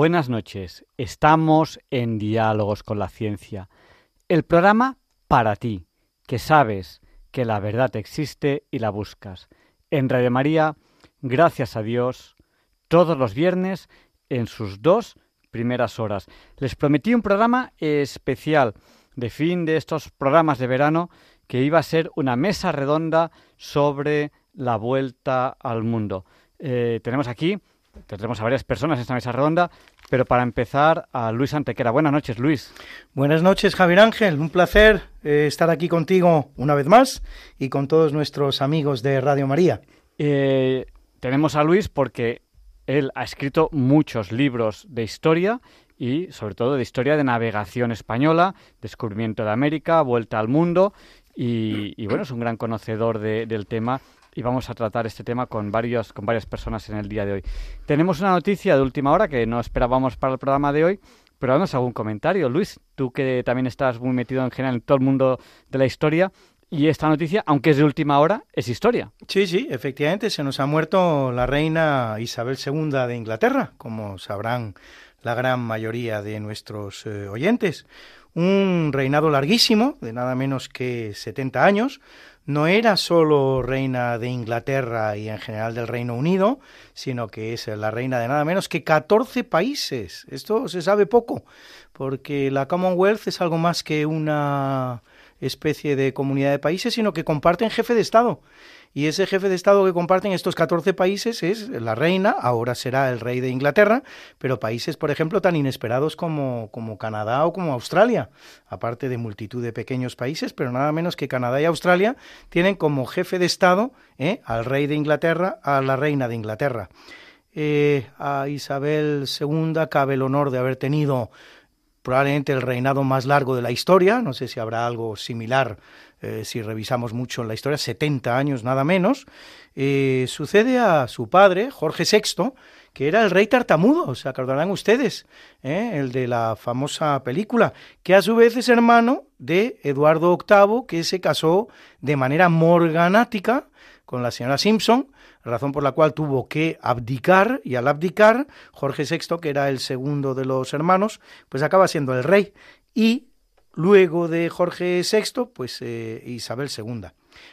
Buenas noches. Estamos en Diálogos con la Ciencia. El programa para ti, que sabes que la verdad existe y la buscas. En Radio María, gracias a Dios, todos los viernes en sus dos primeras horas. Les prometí un programa especial de fin de estos programas de verano que iba a ser una mesa redonda sobre la vuelta al mundo. Eh, tenemos aquí Tendremos a varias personas en esta mesa redonda, pero para empezar a Luis Antequera. Buenas noches, Luis. Buenas noches, Javier Ángel. Un placer eh, estar aquí contigo una vez más y con todos nuestros amigos de Radio María. Eh, tenemos a Luis porque él ha escrito muchos libros de historia y sobre todo de historia de navegación española, descubrimiento de América, vuelta al mundo y, bueno, es un gran conocedor del tema y vamos a tratar este tema con, varios, con varias personas en el día de hoy. Tenemos una noticia de última hora que no esperábamos para el programa de hoy, pero damos algún comentario. Luis, tú que también estás muy metido en general en todo el mundo de la historia, y esta noticia, aunque es de última hora, es historia. Sí, sí, efectivamente, se nos ha muerto la reina Isabel II de Inglaterra, como sabrán la gran mayoría de nuestros eh, oyentes. Un reinado larguísimo, de nada menos que 70 años, no era solo reina de Inglaterra y en general del Reino Unido, sino que es la reina de nada menos que 14 países. Esto se sabe poco, porque la Commonwealth es algo más que una especie de comunidad de países, sino que comparten jefe de Estado y ese jefe de Estado que comparten estos 14 países es la reina, ahora será el rey de Inglaterra, pero países, por ejemplo, tan inesperados como, Canadá o como Australia, aparte de multitud de pequeños países, pero nada menos que Canadá y Australia tienen como jefe de Estado ¿eh? al rey de Inglaterra, a la reina de Inglaterra. Eh, a Isabel II cabe el honor de haber tenido probablemente el reinado más largo de la historia, no sé si habrá algo similar eh, si revisamos mucho en la historia, 70 años nada menos, eh, sucede a su padre, Jorge VI, que era el rey tartamudo, se acordarán ustedes, ¿eh? el de la famosa película, que a su vez es hermano de Eduardo VIII, que se casó de manera morganática con la señora Simpson, razón por la cual tuvo que abdicar, y al abdicar, Jorge VI, que era el segundo de los hermanos, pues acaba siendo el rey. Luego de Jorge VI, pues eh, Isabel II.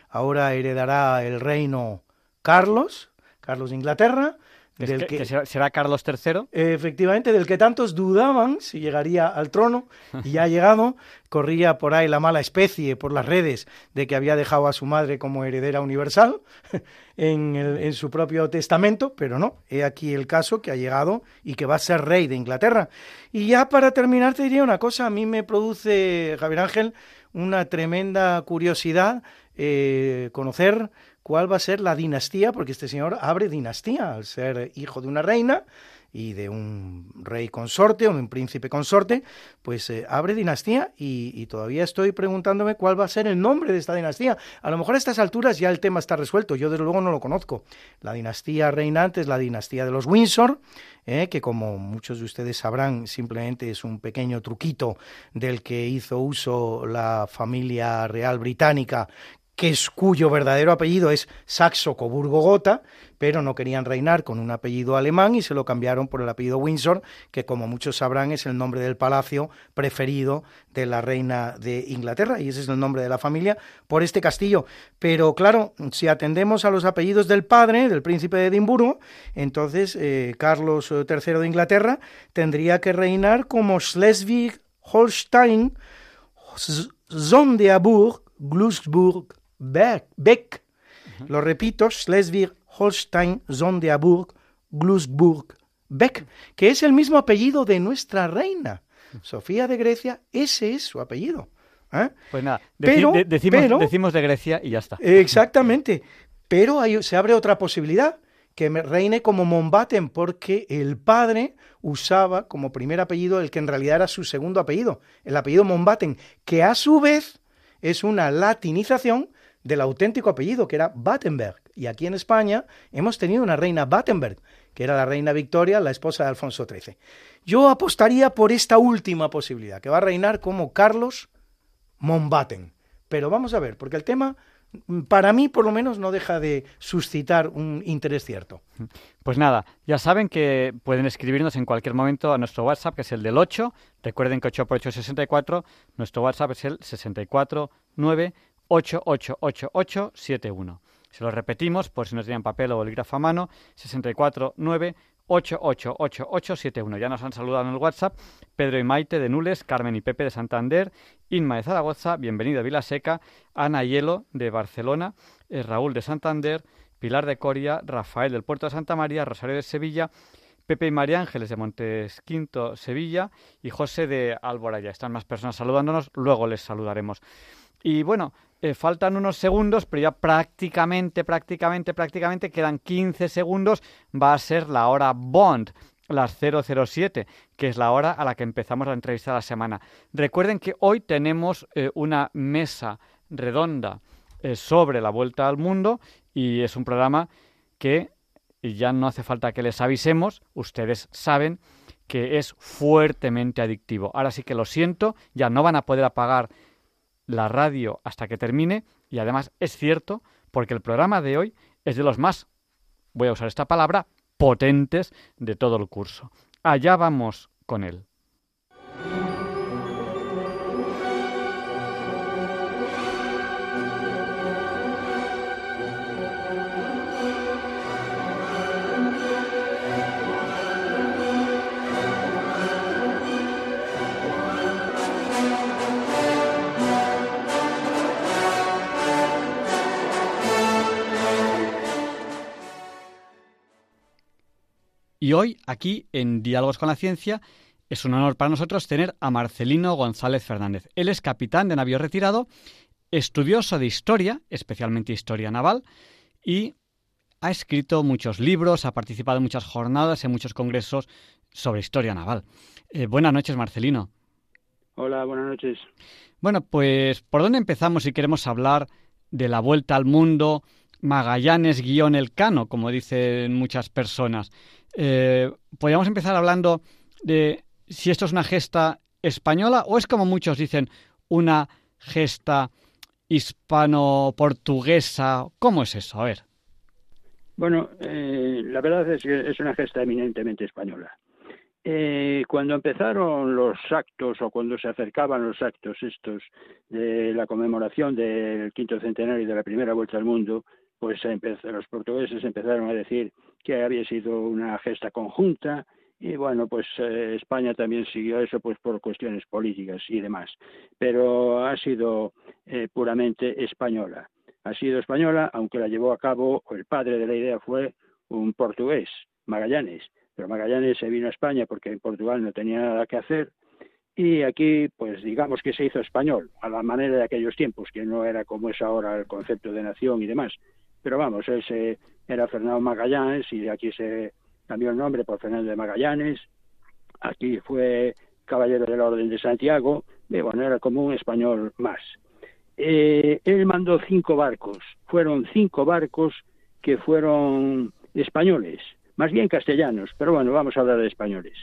Ahora heredará el reino Carlos, Carlos de Inglaterra, del que, será, Carlos III. Efectivamente, del que tantos dudaban si llegaría al trono, y ya ha llegado, corría por ahí la mala especie por las redes de que había dejado a su madre como heredera universal en, en su propio testamento, pero no, he aquí el caso que ha llegado y que va a ser rey de Inglaterra. Y ya para terminar te diría una cosa, a mí me produce, Javier Ángel, una tremenda curiosidad eh, conocer cuál va a ser la dinastía, porque este señor abre dinastía al ser hijo de una reina y de un rey consorte o de un príncipe consorte, pues eh, abre dinastía y, todavía estoy preguntándome cuál va a ser el nombre de esta dinastía. A lo mejor a estas alturas ya el tema está resuelto, yo desde luego no lo conozco. La dinastía reinante es la dinastía de los Windsor, eh, que como muchos de ustedes sabrán simplemente es un pequeño truquito del que hizo uso la familia real británica que es, cuyo verdadero apellido es Saxo Coburgo Gotha, pero no querían reinar con un apellido alemán y se lo cambiaron por el apellido Windsor, que como muchos sabrán es el nombre del palacio preferido de la reina de Inglaterra, y ese es el nombre de la familia por este castillo. Pero claro, si atendemos a los apellidos del padre, del príncipe de Edimburgo, entonces eh, Carlos III de Inglaterra tendría que reinar como Schleswig-Holstein, Sonderburg, Glücksburg, Beck. Lo repito, Schleswig, Holstein, Sonderburg, Glücksburg, Beck, que es el mismo apellido de nuestra reina. Sofía de Grecia, ese es su apellido. ¿eh? Pues nada, decimos, de Grecia y ya está. Exactamente. Pero se abre otra posibilidad, que reine como Mombaten, porque el padre usaba como primer apellido el que en realidad era su segundo apellido, el apellido Mombaten, que a su vez es una latinización del auténtico apellido, que era Battenberg. Y aquí en España hemos tenido una reina Battenberg, que era la reina Victoria, la esposa de Alfonso XIII. Yo apostaría por esta última posibilidad, que va a reinar como Carlos Mombaten. Pero vamos a ver, porque el tema para mí por lo menos no deja de suscitar un interés cierto. Pues nada, ya saben que pueden escribirnos en cualquier momento a nuestro WhatsApp, que es el del 8. Recuerden que 8 por 8 es 64. Nuestro WhatsApp es el 649888871. Se lo repetimos por si no tienen papel o bolígrafo a mano, 649 888871. Ya nos han saludado en el WhatsApp Pedro y Maite de Nules, Carmen y Pepe de Santander, Inma de Zaragoza, bienvenido a Vilaseca, Ana Hielo de Barcelona, eh, Raúl de Santander, Pilar de Coria, Rafael del Puerto de Santa María, Rosario de Sevilla, Pepe y María Ángeles de Montesquinto, Sevilla y José de Alboraya. Están más personas saludándonos, luego les saludaremos. Y bueno, eh, faltan unos segundos, pero ya prácticamente, prácticamente, prácticamente quedan 15 segundos. Va a ser la hora Bond, las 007, que es la hora a la que empezamos la entrevista de la semana. Recuerden que hoy tenemos eh, una mesa redonda eh, sobre la vuelta al mundo y es un programa que ya no hace falta que les avisemos, ustedes saben que es fuertemente adictivo. Ahora sí que lo siento, ya no van a poder apagar la radio hasta que termine y además es cierto porque el programa de hoy es de los más, voy a usar esta palabra, potentes de todo el curso. Allá vamos con él. Y hoy, aquí en Diálogos con la Ciencia, es un honor para nosotros tener a Marcelino González Fernández. Él es capitán de navío retirado, estudioso de historia, especialmente historia naval, y ha escrito muchos libros, ha participado en muchas jornadas, en muchos congresos sobre historia naval. Eh, buenas noches, Marcelino. Hola, buenas noches. Bueno, pues, ¿por dónde empezamos si queremos hablar de la vuelta al mundo, Magallanes-Elcano, como dicen muchas personas? Eh, podríamos empezar hablando de si esto es una gesta española o es como muchos dicen una gesta hispano-portuguesa. ¿Cómo es eso? A ver. Bueno, eh, la verdad es que es una gesta eminentemente española. Eh, cuando empezaron los actos o cuando se acercaban los actos estos de la conmemoración del quinto centenario de la primera vuelta al mundo, pues los portugueses empezaron a decir que había sido una gesta conjunta y bueno, pues eh, España también siguió eso pues por cuestiones políticas y demás, pero ha sido eh, puramente española. Ha sido española, aunque la llevó a cabo, el padre de la idea fue un portugués, Magallanes, pero Magallanes se vino a España porque en Portugal no tenía nada que hacer y aquí pues digamos que se hizo español a la manera de aquellos tiempos, que no era como es ahora el concepto de nación y demás, pero vamos, ese era Fernando Magallanes y aquí se cambió el nombre por Fernando de Magallanes. Aquí fue caballero de la Orden de Santiago, y bueno, era como un español más. Eh, él mandó cinco barcos, fueron cinco barcos que fueron españoles, más bien castellanos, pero bueno, vamos a hablar de españoles.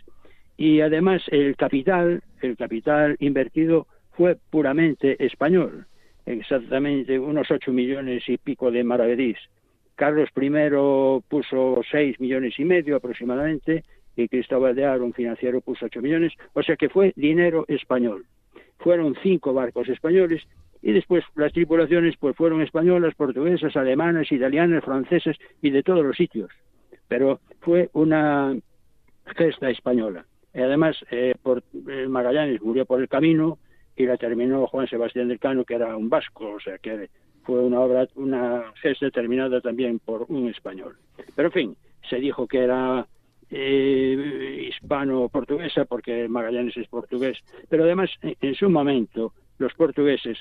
Y además el capital, el capital invertido fue puramente español exactamente unos ocho millones y pico de maravedís. Carlos I puso seis millones y medio aproximadamente y Cristóbal de Aro, un financiero, puso ocho millones, o sea que fue dinero español. Fueron cinco barcos españoles y después las tripulaciones pues fueron españolas, portuguesas, alemanas, italianas, francesas y de todos los sitios. Pero fue una gesta española. Y además, eh, por, eh, Magallanes murió por el camino, y la terminó Juan Sebastián del Cano, que era un vasco, o sea que fue una obra, una gesta terminada también por un español. Pero en fin, se dijo que era eh, hispano-portuguesa porque Magallanes es portugués, pero además en su momento los portugueses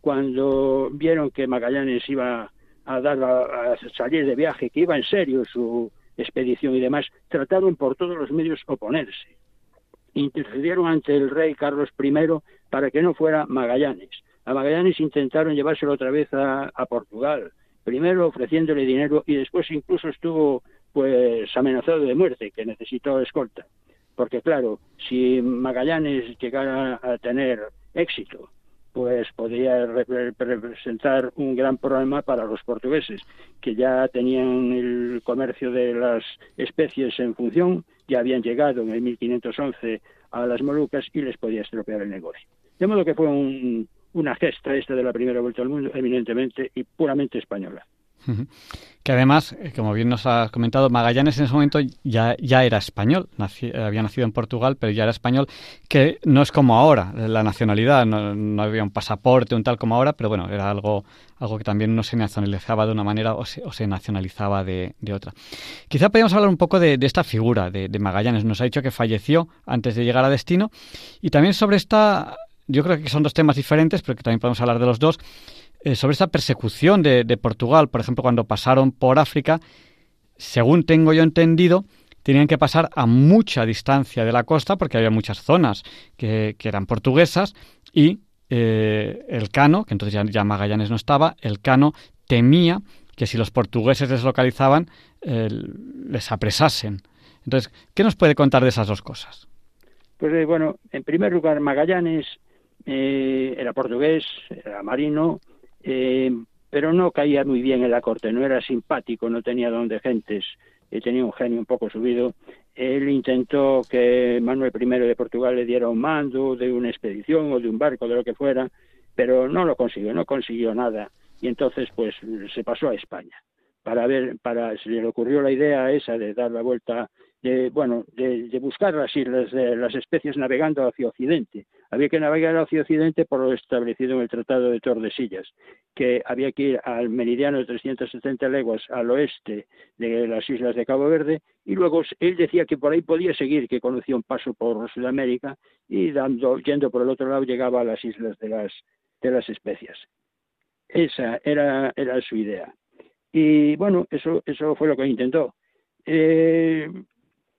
cuando vieron que Magallanes iba a, dar a, salir de viaje, que iba en serio su expedición y demás, trataron por todos los medios oponerse. Intercedieron ante el rey Carlos I para que no fuera Magallanes. A Magallanes intentaron llevárselo otra vez a, Portugal, primero ofreciéndole dinero y después incluso estuvo pues amenazado de muerte, que necesitó escolta. Porque claro, si Magallanes llegara a tener éxito pues podría representar un gran problema para los portugueses, que ya tenían el comercio de las especies en función, ya habían llegado en el 1511 a las Molucas y les podía estropear el negocio. De modo que fue una gesta esta de la primera vuelta al mundo, eminentemente y puramente española. Que además, eh, como bien nos ha comentado, Magallanes en ese momento ya, ya era español, había nacido en Portugal, pero ya era español, que no es como ahora, la nacionalidad, no, había un pasaporte, un tal como ahora, pero bueno, era algo, algo que también no se nacionalizaba de una manera o se, nacionalizaba de, otra. Quizá podríamos hablar un poco de, esta figura de, de Magallanes. Nos ha dicho que falleció antes de llegar a destino. Y también sobre esta, yo creo que son dos temas diferentes, pero que también podemos hablar de los dos eh, sobre esta persecución de, Portugal, por ejemplo, cuando pasaron por África, según tengo yo entendido, tenían que pasar a mucha distancia de la costa porque había muchas zonas que, eran portuguesas y eh, el Cano, que entonces ya, Magallanes no estaba, el Cano temía que si los portugueses les localizaban, les apresasen. Entonces, ¿qué nos puede contar de esas dos cosas? Pues eh, bueno, en primer lugar, Magallanes era portugués, era marino, eh, pero no caía muy bien en la corte, no era simpático, no tenía don de gentes, tenía un genio un poco subido. Él intentó que Manuel I de Portugal le diera un mando de una expedición o de un barco, de lo que fuera, pero no lo consiguió, no consiguió nada. Y entonces, pues, se pasó a España para ver, para se le ocurrió la idea esa de dar la vuelta de, bueno, de, buscar las islas de las especies navegando hacia Occidente. Había que navegar hacia Occidente por lo establecido en el Tratado de Tordesillas, que había que ir al meridiano de 370 leguas al oeste de las islas de Cabo Verde, y luego él decía que por ahí podía seguir, que conocía un paso por Sudamérica, y dando, yendo por el otro lado llegaba a las islas de las, de las especias. Esa era, era su idea. Y bueno, eso, eso fue lo que intentó. Eh,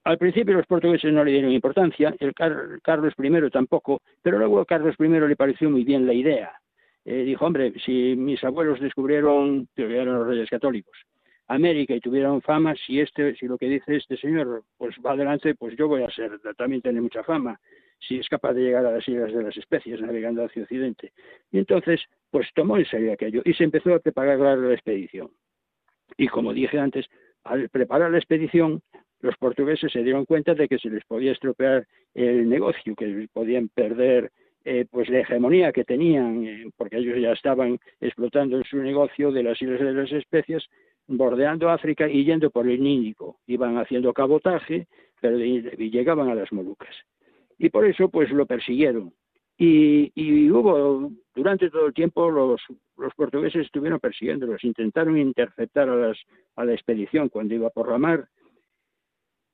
al principio los portugueses no le dieron importancia, el Carlos I tampoco, pero luego Carlos I le pareció muy bien la idea. Eh, dijo, hombre, si mis abuelos descubrieron, que eran los reyes católicos, América y tuvieron fama, si este, si lo que dice este señor pues va adelante, pues yo voy a ser, también tiene mucha fama, si es capaz de llegar a las islas de las especies navegando hacia Occidente. Y entonces, pues tomó en serio aquello y se empezó a preparar la expedición. Y como dije antes, al preparar la expedición, los portugueses se dieron cuenta de que se les podía estropear el negocio, que podían perder eh, pues la hegemonía que tenían, eh, porque ellos ya estaban explotando su negocio de las islas de las especies, bordeando África y yendo por el Índico. Iban haciendo cabotaje, pero y llegaban a las Molucas. Y por eso pues lo persiguieron. Y, y hubo, durante todo el tiempo, los, los portugueses estuvieron persiguiéndolos, intentaron interceptar a, las, a la expedición cuando iba por la mar,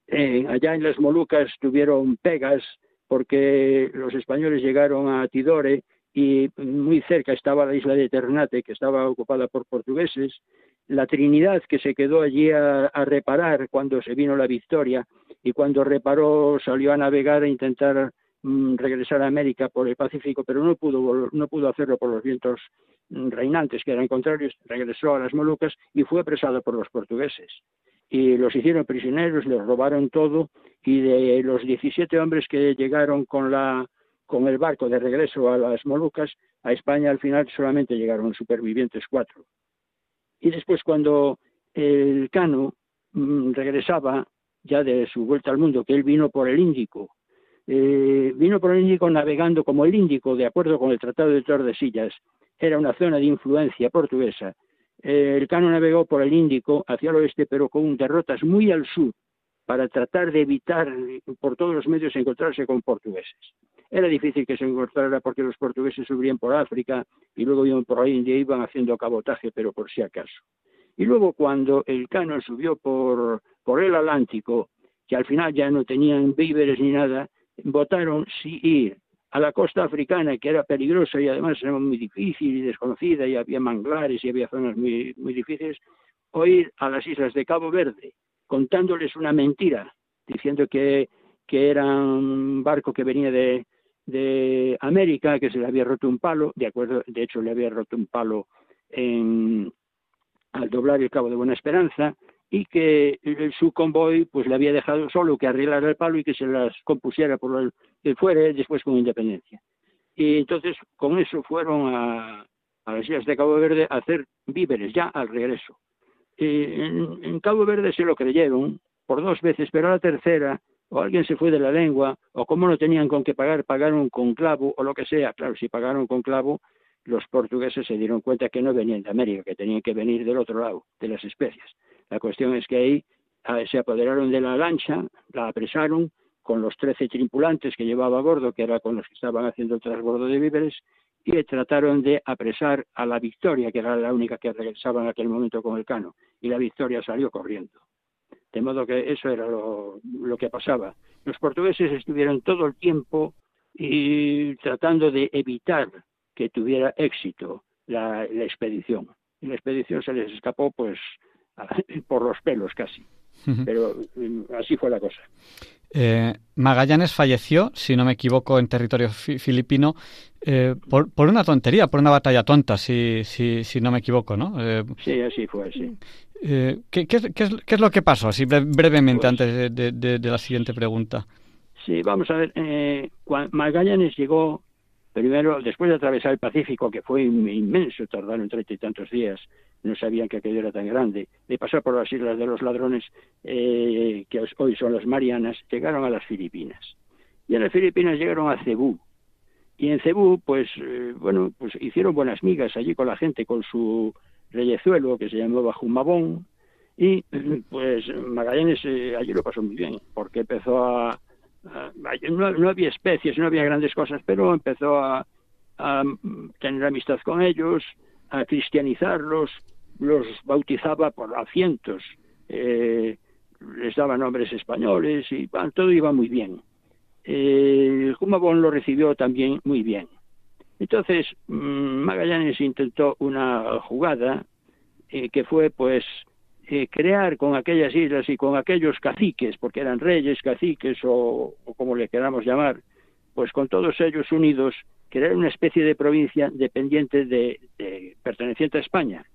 allá en las Molucas tuvieron pegas porque los españoles llegaron a Tidore y muy cerca estaba la isla de Ternate, que estaba ocupada por portugueses, la Trinidad, que se quedó allí a, reparar cuando se vino la victoria, y cuando reparó salió a navegar e intentar mm, regresar a América por el Pacífico, pero no pudo, no pudo hacerlo por los vientos mm, reinantes, que eran contrarios, regresó a las Molucas y fue apresado por los portugueses y los hicieron prisioneros, les robaron todo y de los 17 hombres que llegaron con la con el barco de regreso a las Molucas, a España al final solamente llegaron supervivientes cuatro. Y después cuando el Cano mm, regresaba ya de su vuelta al mundo, que él vino por el Índico, eh, vino por el Índico navegando como el Índico, de acuerdo con el Tratado de Tordesillas, era una zona de influencia portuguesa, el Cano navegó por el Índico hacia el oeste, pero con derrotas muy al sur, para tratar de evitar por todos los medios encontrarse con portugueses. Era difícil que se encontrara porque los portugueses subían por África y luego iban por la India, iban haciendo cabotaje, pero por si acaso. Y luego cuando el Cano subió por, por el Atlántico, que al final ya no tenían víveres ni nada, votaron si ir a la costa africana, que era peligrosa y además era muy difícil y desconocida, y había manglares y había zonas muy, muy difíciles, o ir a las islas de Cabo Verde, contándoles una mentira, diciendo que, que era un barco que venía de, de América, que se le había roto un palo, de acuerdo, de hecho le había roto un palo en, al doblar el Cabo de Buena Esperanza, y que su convoy pues le había dejado solo que arreglara el palo y que se las compusiera por el que fuera después con independencia. Y entonces con eso fueron a, a las islas de Cabo Verde a hacer víveres ya al regreso. en, en, Cabo Verde se lo creyeron por dos veces, pero a la tercera o alguien se fue de la lengua, o como no tenían con qué pagar, pagaron con clavo o lo que sea. Claro, si pagaron con clavo, los portugueses se dieron cuenta que no venían de América, que tenían que venir del otro lado, de las especias. La cuestión es que ahí ah, se apoderaron de la lancha, la apresaron con los trece tripulantes que llevaba a bordo, que era con los que estaban haciendo el transbordo de víveres, y trataron de apresar a la Victoria, que era la única que regresaba en aquel momento con el cano, y la Victoria salió corriendo. De modo que eso era lo, que pasaba. Los portugueses estuvieron todo el tiempo y tratando de evitar que tuviera éxito la, la expedición. Y la expedición se les escapó, pues, por los pelos casi. Pero mm, así fue la cosa. Eh, Magallanes falleció, si no me equivoco, en territorio filipino eh, por, por, una tontería, por una batalla tonta, si, si, si no me equivoco, ¿no? Eh, sí, así fue, sí. ¿qué, qué, qué, es, ¿qué, es, lo que pasó? Así brevemente, pues antes de, de, de, la siguiente pregunta. Sí, vamos a ver. Magallanes llegó primero, después de atravesar el Pacífico, que fue inmenso, tardaron treinta y tantos días, no sabían que aquello era tan grande, de pasar por las islas de los ladrones, eh, que hoy son las Marianas, llegaron a las Filipinas. Y en las Filipinas llegaron a Cebú. Y en Cebú, pues, eh, bueno, pues hicieron buenas migas allí con la gente, con su reyezuelo, que se llamaba Jumabón, y pues Magallanes eh, allí lo pasó muy bien, porque empezó a... no, había especies, no había grandes cosas, pero empezó a, tener amistad con ellos, a cristianizarlos, los bautizaba por cientos, eh, les daba nombres españoles y todo iba muy bien. Eh, Jumabón lo recibió también muy bien. Entonces mm, Magallanes intentó una jugada eh, que fue pues eh, crear con aquellas islas y con aquellos caciques, porque eran reyes, caciques o, como le queramos llamar, pues con todos ellos unidos, crear una especie de provincia dependiente de, perteneciente a España.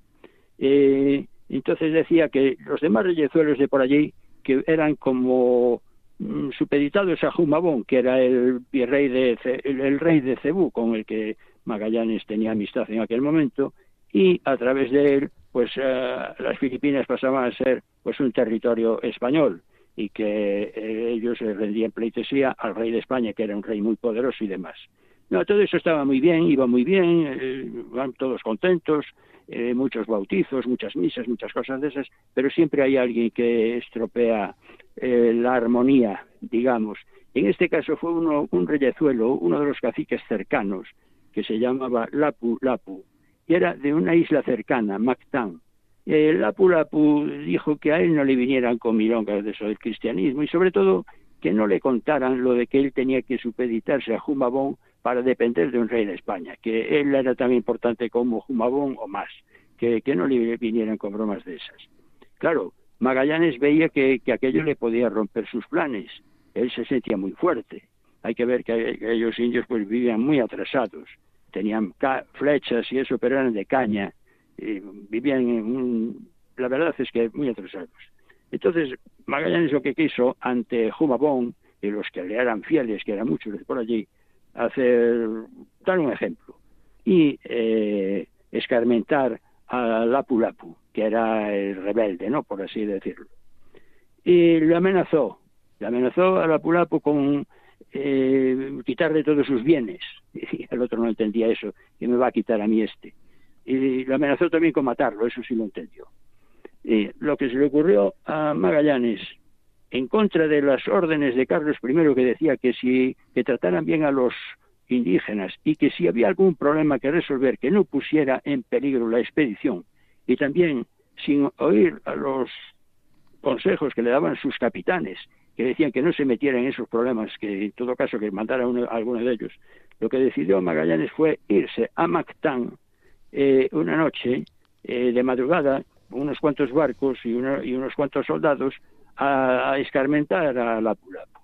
Eh, entonces decía que los demás reyezuelos de por allí, que eran como mm, supeditados a Jumabón, que era el virrey de el, rey de Cebú, con el que Magallanes tenía amistad en aquel momento, y a través de él, pues eh, las Filipinas pasaban a ser pues un territorio español y que eh, ellos rendían pleitesía al rey de España, que era un rey muy poderoso y demás. No, todo eso estaba muy bien, iba muy bien, eh, van todos contentos, muchos bautizos, muchas misas, muchas cosas de esas, pero siempre hay alguien que estropea eh, la armonía, digamos. En este caso fue uno, un reyezuelo, uno de los caciques cercanos, que se llamaba Lapu Lapu, y era de una isla cercana, Mactán. Lapu Lapu dijo que a él no le vinieran con milongas de eso del cristianismo y sobre todo que no le contaran lo de que él tenía que supeditarse a Jumabón para depender de un rey de España, que él era tan importante como Jumabón o más, que, que no le vinieran con bromas de esas. Claro, Magallanes veía que, que, aquello le podía romper sus planes, él se sentía muy fuerte. Hay que ver que aquellos indios pues vivían muy atrasados, tenían flechas y eso, pero eran de caña, y vivían en un, la verdad es que muy atrasados. Entonces, Magallanes lo que quiso ante Jumabón y los que le eran fieles, que eran muchos por allí, hacer, dar un ejemplo, y eh, escarmentar a Lapu Lapu, que era el rebelde, ¿no? Por así decirlo. Y lo amenazó, le amenazó a Lapu Lapu con eh, quitarle todos sus bienes. Y el otro no entendía eso, y me va a quitar a mí este. Y lo amenazó también con matarlo, eso sí lo entendió. Y lo que se le ocurrió a Magallanes en contra de las órdenes de Carlos I que decía que si que trataran bien a los indígenas y que si había algún problema que resolver que no pusiera en peligro la expedición y también sin oír a los consejos que le daban sus capitanes que decían que no se metieran en esos problemas, que en todo caso que mandara uno, alguno de ellos. Lo que decidió Magallanes fue irse a Mactán eh, una noche eh, de madrugada, unos cuantos barcos y, y unos cuantos soldados a, escarmentar a la Pulapo.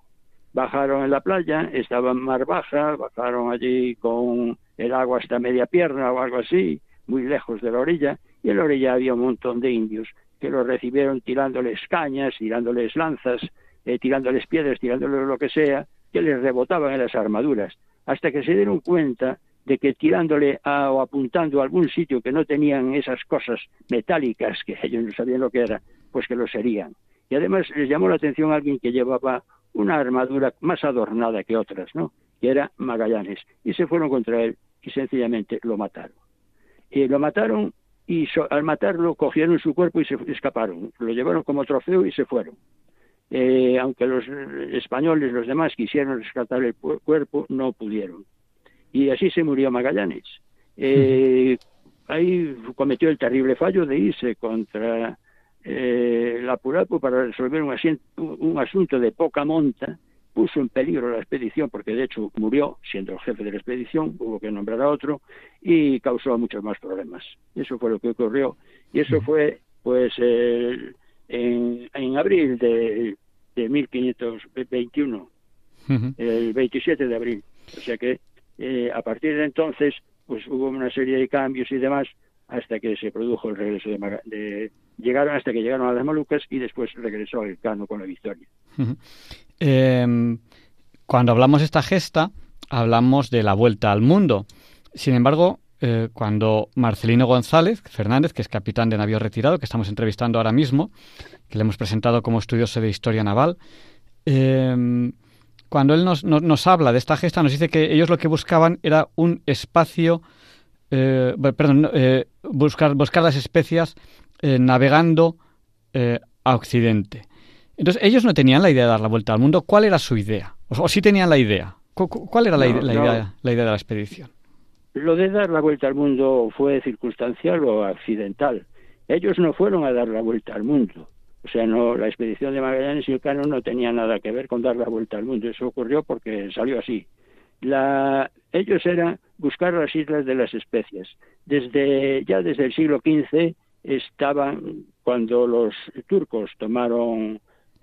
Bajaron en la playa, estaba en mar baja, bajaron allí con el agua hasta media pierna o algo así, muy lejos de la orilla, y en la orilla había un montón de indios que los recibieron tirándoles cañas, tirándoles lanzas, eh, tirándoles piedras, tirándoles lo que sea, que les rebotaban en las armaduras, hasta que se dieron cuenta de que tirándole o apuntando a algún sitio que no tenían esas cosas metálicas que ellos no sabían lo que era, pues que lo serían. Y además les llamó la atención a alguien que llevaba una armadura más adornada que otras, ¿no? Que era Magallanes. Y se fueron contra él y sencillamente lo mataron. Y lo mataron y al matarlo cogieron su cuerpo y se escaparon. Lo llevaron como trofeo y se fueron. Eh, aunque los españoles, los demás, quisieron rescatar el cuerpo, no pudieron. Y así se murió Magallanes. Eh, ahí cometió el terrible fallo de irse contra eh, la Purapo para resolver un, un asunto de poca monta puso en peligro la expedición porque de hecho murió siendo el jefe de la expedición, hubo que nombrar a otro y causó muchos más problemas. Eso fue lo que ocurrió y eso fue pues en, en, abril de, de 1521, el 27 de abril. O sea que eh, a partir de entonces pues hubo una serie de cambios y demás hasta que se produjo el regreso de, de llegaron hasta que llegaron a las Malucas y después regresó al Cano con la victoria. Em, cuando hablamos de esta gesta, hablamos de la vuelta al mundo. Sin embargo, eh, cuando Marcelino González Fernández, que es capitán de navío retirado, que estamos entrevistando ahora mismo, que le hemos presentado como estudioso de historia naval, em, cuando él nos, nos, habla de esta gesta, nos dice que ellos lo que buscaban era un espacio, eh, perdón, eh, buscar, buscar las especias navegando a Occidente. Entonces, ellos no tenían la idea de dar la vuelta al mundo. ¿Cuál era su idea? O, sí tenían la idea. ¿Cuál era la, idea, la idea de la expedición? Lo de dar la vuelta al mundo fue circunstancial o accidental. Ellos no fueron a dar la vuelta al mundo. O sea, no, la expedición de Magallanes y el Cano no tenía nada que ver con dar la vuelta al mundo. Eso ocurrió porque salió así. La, ellos eran buscar las islas de las especias. Desde ya desde el siglo XV estaban cuando los turcos tomaron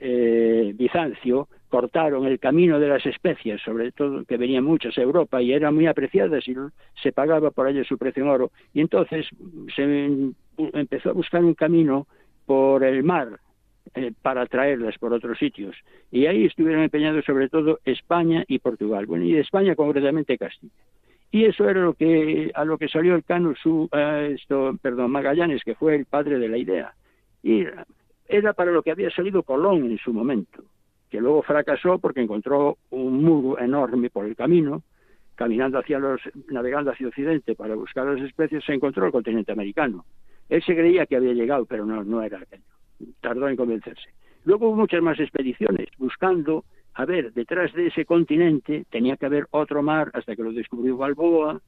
eh, Bizancio cortaron el camino de las especias, sobre todo que venían muchas a Europa y eran muy apreciadas y se pagaba por ello su precio en oro. Y entonces se empezó a buscar un camino por el mar eh, para traerlas por otros sitios. Y ahí estuvieron empeñados sobre todo España y Portugal. Bueno, y de España concretamente Castilla. Y eso era lo que a lo que salió el cano su, esto, perdón, Magallanes, que fue el padre de la idea. Y era para lo que había salido Colón en su momento, que luego fracasó porque encontró un muro enorme por el camino, caminando hacia los, navegando hacia Occidente para buscar las especies, se encontró el continente americano. Él se creía que había llegado, pero no, no era aquello. Tardó en convencerse. Luego hubo muchas más expediciones buscando, a ver, detrás de ese continente tenía que haber otro mar hasta que lo descubrió Balboa,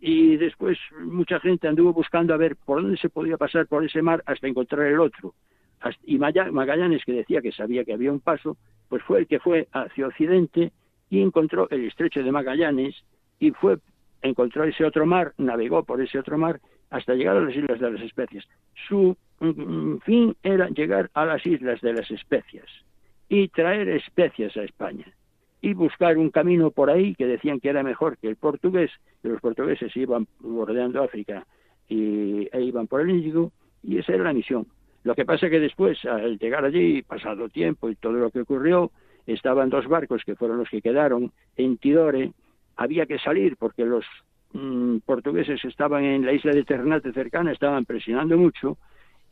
y después mucha gente anduvo buscando a ver por dónde se podía pasar por ese mar hasta encontrar el otro y Magallanes, que decía que sabía que había un paso, pues fue el que fue hacia Occidente y encontró el estrecho de Magallanes y fue encontró ese otro mar, navegó por ese otro mar hasta llegar a las Islas de las Especias. Su mm, fin era llegar a las Islas de las Especias y traer especias a España y buscar un camino por ahí que decían que era mejor que el portugués, que los portugueses iban bordeando África y, e iban por el Índigo, y esa era la misión. Lo que pasa es que después, al llegar allí, pasado tiempo y todo lo que ocurrió, estaban dos barcos que fueron los que quedaron en Tidore, había que salir porque los mm, portugueses estaban en la isla de Ternate cercana, estaban presionando mucho,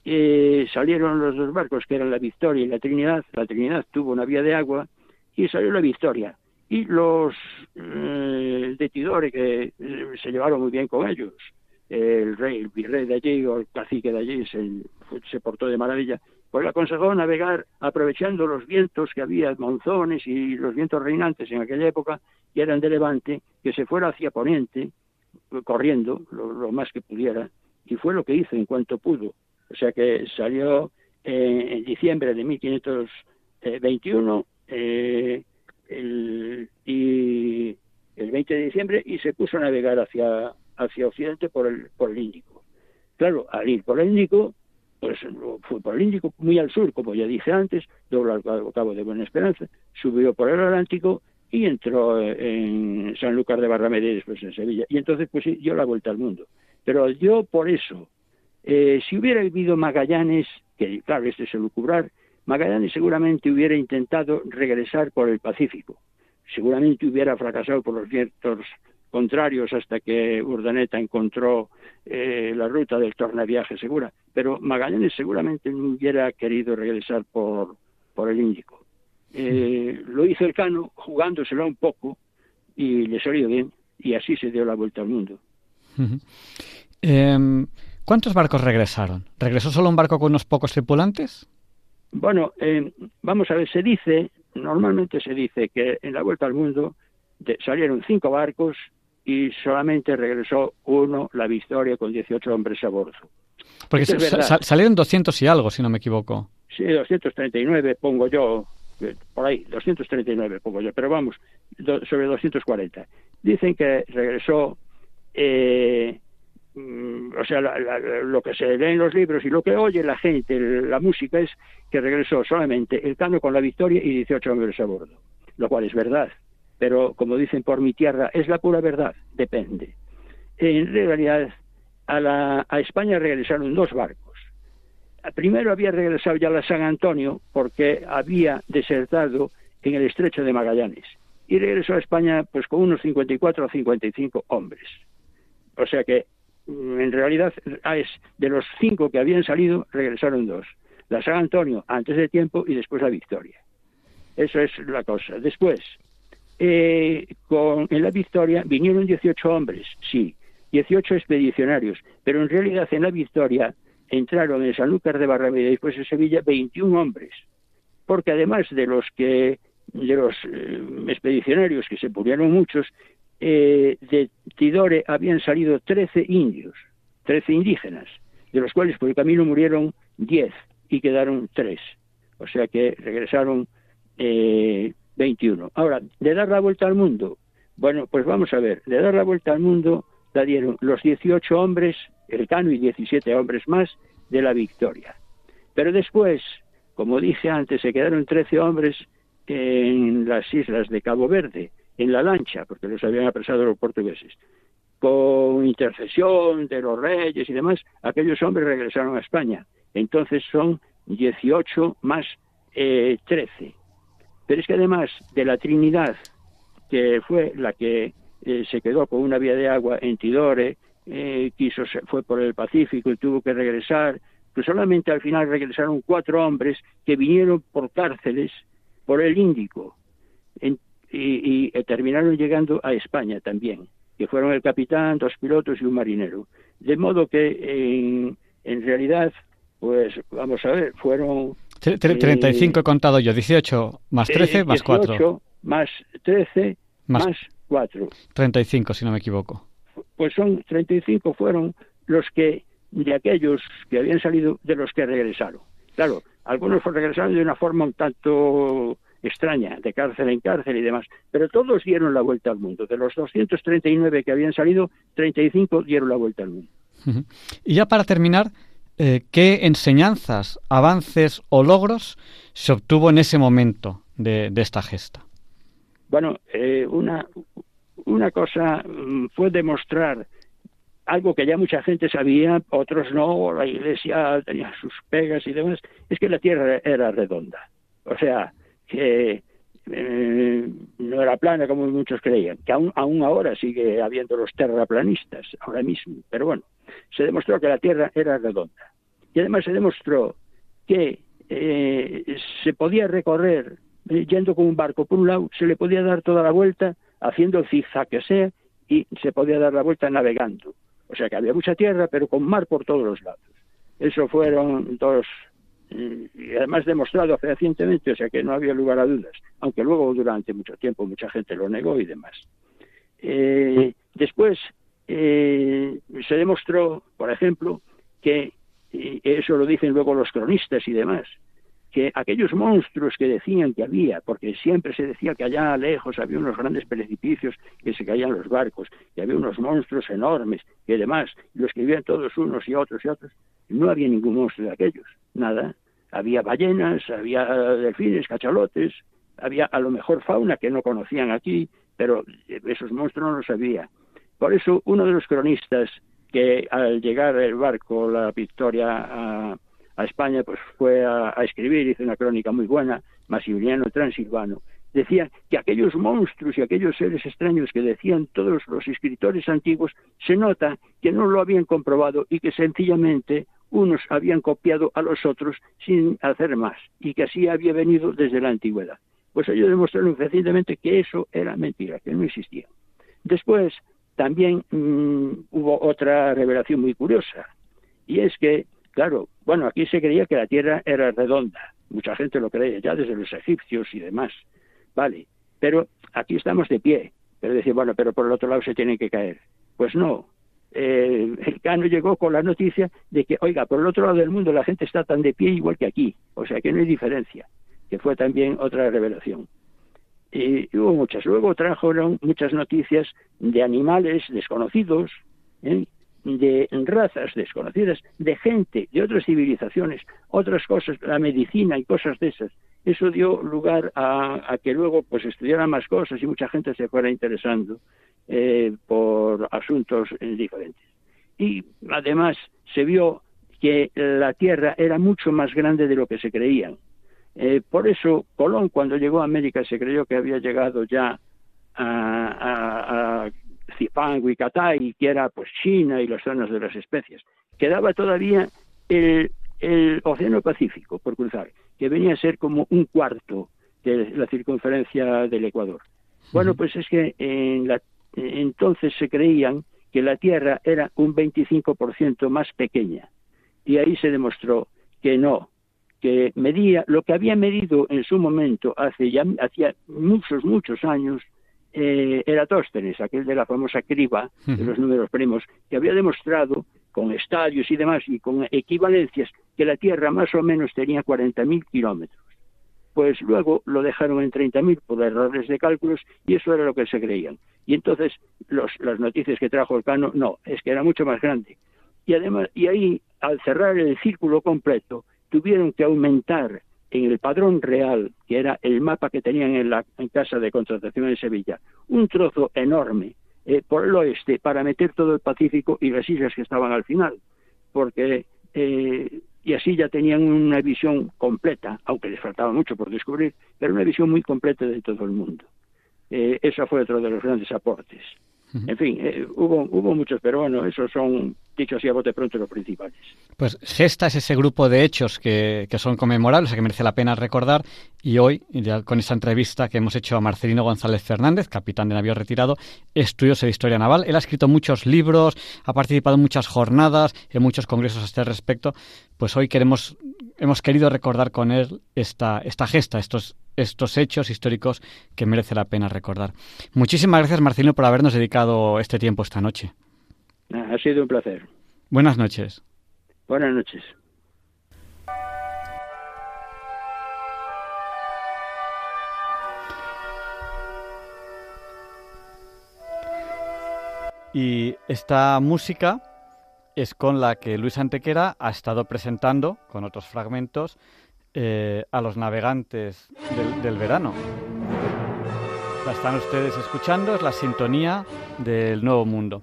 y salieron los dos barcos que eran la Victoria y la Trinidad, la Trinidad tuvo una vía de agua y salió la Victoria. Y los eh, de Tidore que eh, se llevaron muy bien con ellos, el rey, el virrey de allí o el cacique de allí se, portó de maravilla, pues le aconsejó navegar aprovechando los vientos que había, monzones y los vientos reinantes en aquella época, que eran de levante, que se fuera hacia poniente, corriendo lo, más que pudiera, y fue lo que hizo en cuanto pudo. O sea que salió en diciembre de 1521 eh, el, y el 20 de diciembre y se puso a navegar hacia, hacia Occidente por el, por el Índico. Claro, al ir por el Índico, pues fue por el Índico muy al sur, como ya dije antes, dobló al cabo de Buena Esperanza, subió por el Atlántico y entró en San Lucas de Barrameda después en Sevilla. Y entonces pues dio la vuelta al mundo. Pero yo por eso, eh, si hubiera vivido Magallanes, que claro, este es el lucubrar, Magallanes seguramente hubiera intentado regresar por el Pacífico. Seguramente hubiera fracasado por los vientos contrarios hasta que Urdaneta encontró eh, la ruta del tornaviaje segura. Pero Magallanes seguramente no hubiera querido regresar por, por el Índico. Eh, lo hizo el Cano jugándoselo un poco y le salió bien y así se dio la vuelta al mundo. Em, ¿Cuántos barcos regresaron? ¿Regresó solo un barco con unos pocos tripulantes? Bueno, eh, vamos a ver, se dice, normalmente se dice que en la vuelta al mundo salieron cinco barcos y solamente regresó uno, la Victoria, con 18 hombres a bordo. Porque salieron 200 y algo, si no me equivoco. Sí, 239 pongo yo, eh, por ahí, 239 pongo yo, pero vamos, sobre 240. Dicen que regresó eh, Mm, o sea, lo que se lee en los libros y lo que oye la gente, la música es que regresó solamente el Cano con la victoria y 18 hombres a bordo, lo cual es verdad, pero como dicen por mi tierra, es la pura verdad, depende. En realidad, a, la, a España regresaron dos barcos. Primero había regresado ya la San Antonio porque había desertado en el estrecho de Magallanes y regresó a España pues con unos 54 o 55 hombres. O sea que Mm, en realidad ah, de los cinco que habían salido, regresaron dos. La San Antonio antes de tiempo y después la Victoria. Eso es la cosa. Después, eh, con, en la Victoria vinieron 18 hombres, sí, 18 expedicionarios, pero en realidad en la Victoria entraron en Sanlúcar de Barrameda y después en Sevilla 21 hombres, porque además de los que de los eh, expedicionarios que se murieron muchos, eh, de Tidore habían salido 13 indios, 13 indígenas, de los cuales por el camino murieron 10 y quedaron 3. O sea que regresaron eh, 21. Ahora, de dar la vuelta al mundo, bueno, pues vamos a ver, de dar la vuelta al mundo la dieron los 18 hombres, el Cano y 17 hombres más de la Victoria. Pero después, como dije antes, se quedaron 13 hombres en las islas de Cabo Verde, en la lancha, porque los habían apresado los portugueses. Con intercesión de los reyes y demás, aquellos hombres regresaron a España. Entonces son 18 más 13. Pero es que además de la Trinidad, que fue la que eh, se quedó con una vía de agua en Tidore, eh, quiso, fue por el Pacífico y tuvo que regresar, pues solamente al final regresaron cuatro hombres que vinieron por cárceles por el Índico. En, y, eh, terminaron llegando a España también, que fueron el capitán, dos pilotos y un marinero. De modo que en, realidad, pues vamos a ver, fueron... 35 he contado yo, 18 más 13 más 4. Más 13 más, más 4. 35, si no me equivoco. Pues son 35 fueron los que, de aquellos que habían salido, de los que regresaron. Claro, algunos regresaron de una forma un tanto extraña, de cárcel en cárcel y demás, pero todos dieron la vuelta al mundo. De los 239 que habían salido, 35 dieron la vuelta al mundo. Y ya para terminar, eh, ¿qué enseñanzas, avances o logros se obtuvo en ese momento de, esta gesta? Bueno, eh, una, una cosa mm, fue demostrar algo que ya mucha gente sabía, otros no, la iglesia tenía sus pegas y demás, es que la Tierra era redonda. O sea, que eh, no era plana como muchos creían, que aún, ahora sigue habiendo los terraplanistas, ahora mismo, pero bueno, se demostró que la Tierra era redonda. Y además se demostró que eh, se podía recorrer eh, yendo con un barco por un lado, se le podía dar toda la vuelta haciendo el zigzag que sea y se podía dar la vuelta navegando. O sea que había mucha tierra, pero con mar por todos los lados. Eso fueron dos y además demostrado fehacientemente, o sea que no había lugar a dudas, aunque luego durante mucho tiempo mucha gente lo negó y demás. Eh, después eh, se demostró, por ejemplo, que, y eso lo dicen luego los cronistas y demás, que aquellos monstruos que decían que había, porque siempre se decía que allá lejos había unos grandes precipicios que se caían los barcos, que había unos monstruos enormes y demás, los que vivían todos unos y otros y otros, no había ningún monstruo de aquellos, nada. Había ballenas, había delfines, cachalotes, había a lo mejor fauna que no conocían aquí, pero esos monstruos no los había. Por eso uno de los cronistas que al llegar el barco, la Victoria a, España, pues fue a, escribir, hizo una crónica muy buena, Maximiliano Transilvano, decía que aquellos monstruos y aquellos seres extraños que decían todos los escritores antiguos, se nota que no lo habían comprobado y que sencillamente unos habían copiado a los otros sin hacer más, y que así había venido desde la antigüedad. Pues ellos demostraron recientemente que eso era mentira, que no existía. Después, también mm, hubo otra revelación muy curiosa, y es que, claro, bueno, aquí se creía que la Tierra era redonda, mucha gente lo creía ya desde los egipcios y demás, vale, pero aquí estamos de pie, pero decir, bueno, pero por el otro lado se tiene que caer. Pues no, eh, el Cano llegó con la noticia de que, oiga, por el otro lado del mundo la gente está tan de pie igual que aquí, o sea que no hay diferencia, que fue también otra revelación y hubo muchas. Luego trajeron muchas noticias de animales desconocidos, ¿eh? de razas desconocidas, de gente de otras civilizaciones, otras cosas, la medicina y cosas de esas. Eso dio lugar a, que luego pues estudiaran más cosas y mucha gente se fuera interesando eh, por asuntos eh, diferentes. Y además se vio que la Tierra era mucho más grande de lo que se creían. Eh, por eso Colón cuando llegó a América se creyó que había llegado ya a, a, Zipango y que era pues China y las zonas de las especias. Quedaba todavía el, Océano Pacífico por cruzar, que venía a ser como un cuarto de la circunferencia del Ecuador. Bueno, pues es que en la, entonces se creían que la Tierra era un 25% más pequeña. Y ahí se demostró que no, que medía lo que había medido en su momento hace ya hacía muchos muchos años eh, Eratóstenes, aquel de la famosa criba de los números primos, que había demostrado con estadios y demás y con equivalencias que la Tierra más o menos tenía 40.000 kilómetros. Pues luego lo dejaron en 30.000 por errores de cálculos y eso era lo que se creían. Y entonces los, las noticias que trajo el Cano, no, es que era mucho más grande. Y además, y ahí, al cerrar el círculo completo, tuvieron que aumentar en el padrón real, que era el mapa que tenían en la casa de contratación en Sevilla, un trozo enorme eh, por el oeste para meter todo el Pacífico y las islas que estaban al final, porque eh, y así ya tenían una visión completa, aunque les faltaba mucho por descubrir, pero una visión muy completa de todo el mundo. Eh, ese fue otro de los grandes aportes. En fin, eh, hubo, hubo muchos, pero bueno, esos son, dicho así a bote pronto, los principales. Pues Gesta es ese grupo de hechos que, son conmemorables, que merece la pena recordar. Y hoy, con esta entrevista que hemos hecho a Marcelino González Fernández, capitán de navío retirado, estudios de historia naval. Él ha escrito muchos libros, ha participado en muchas jornadas, en muchos congresos a este respecto. Pues hoy queremos, hemos querido recordar con él esta, esta gesta, estos estos hechos históricos que merece la pena recordar. Muchísimas gracias, Marcelino, por habernos dedicado este tiempo esta noche. Ha sido un placer. Buenas noches. Buenas noches. Y esta música es con la que Luis Antequera ha estado presentando, con otros fragmentos, eh, a los navegantes del, verano. La están ustedes escuchando, es la sintonía del Nuevo Mundo.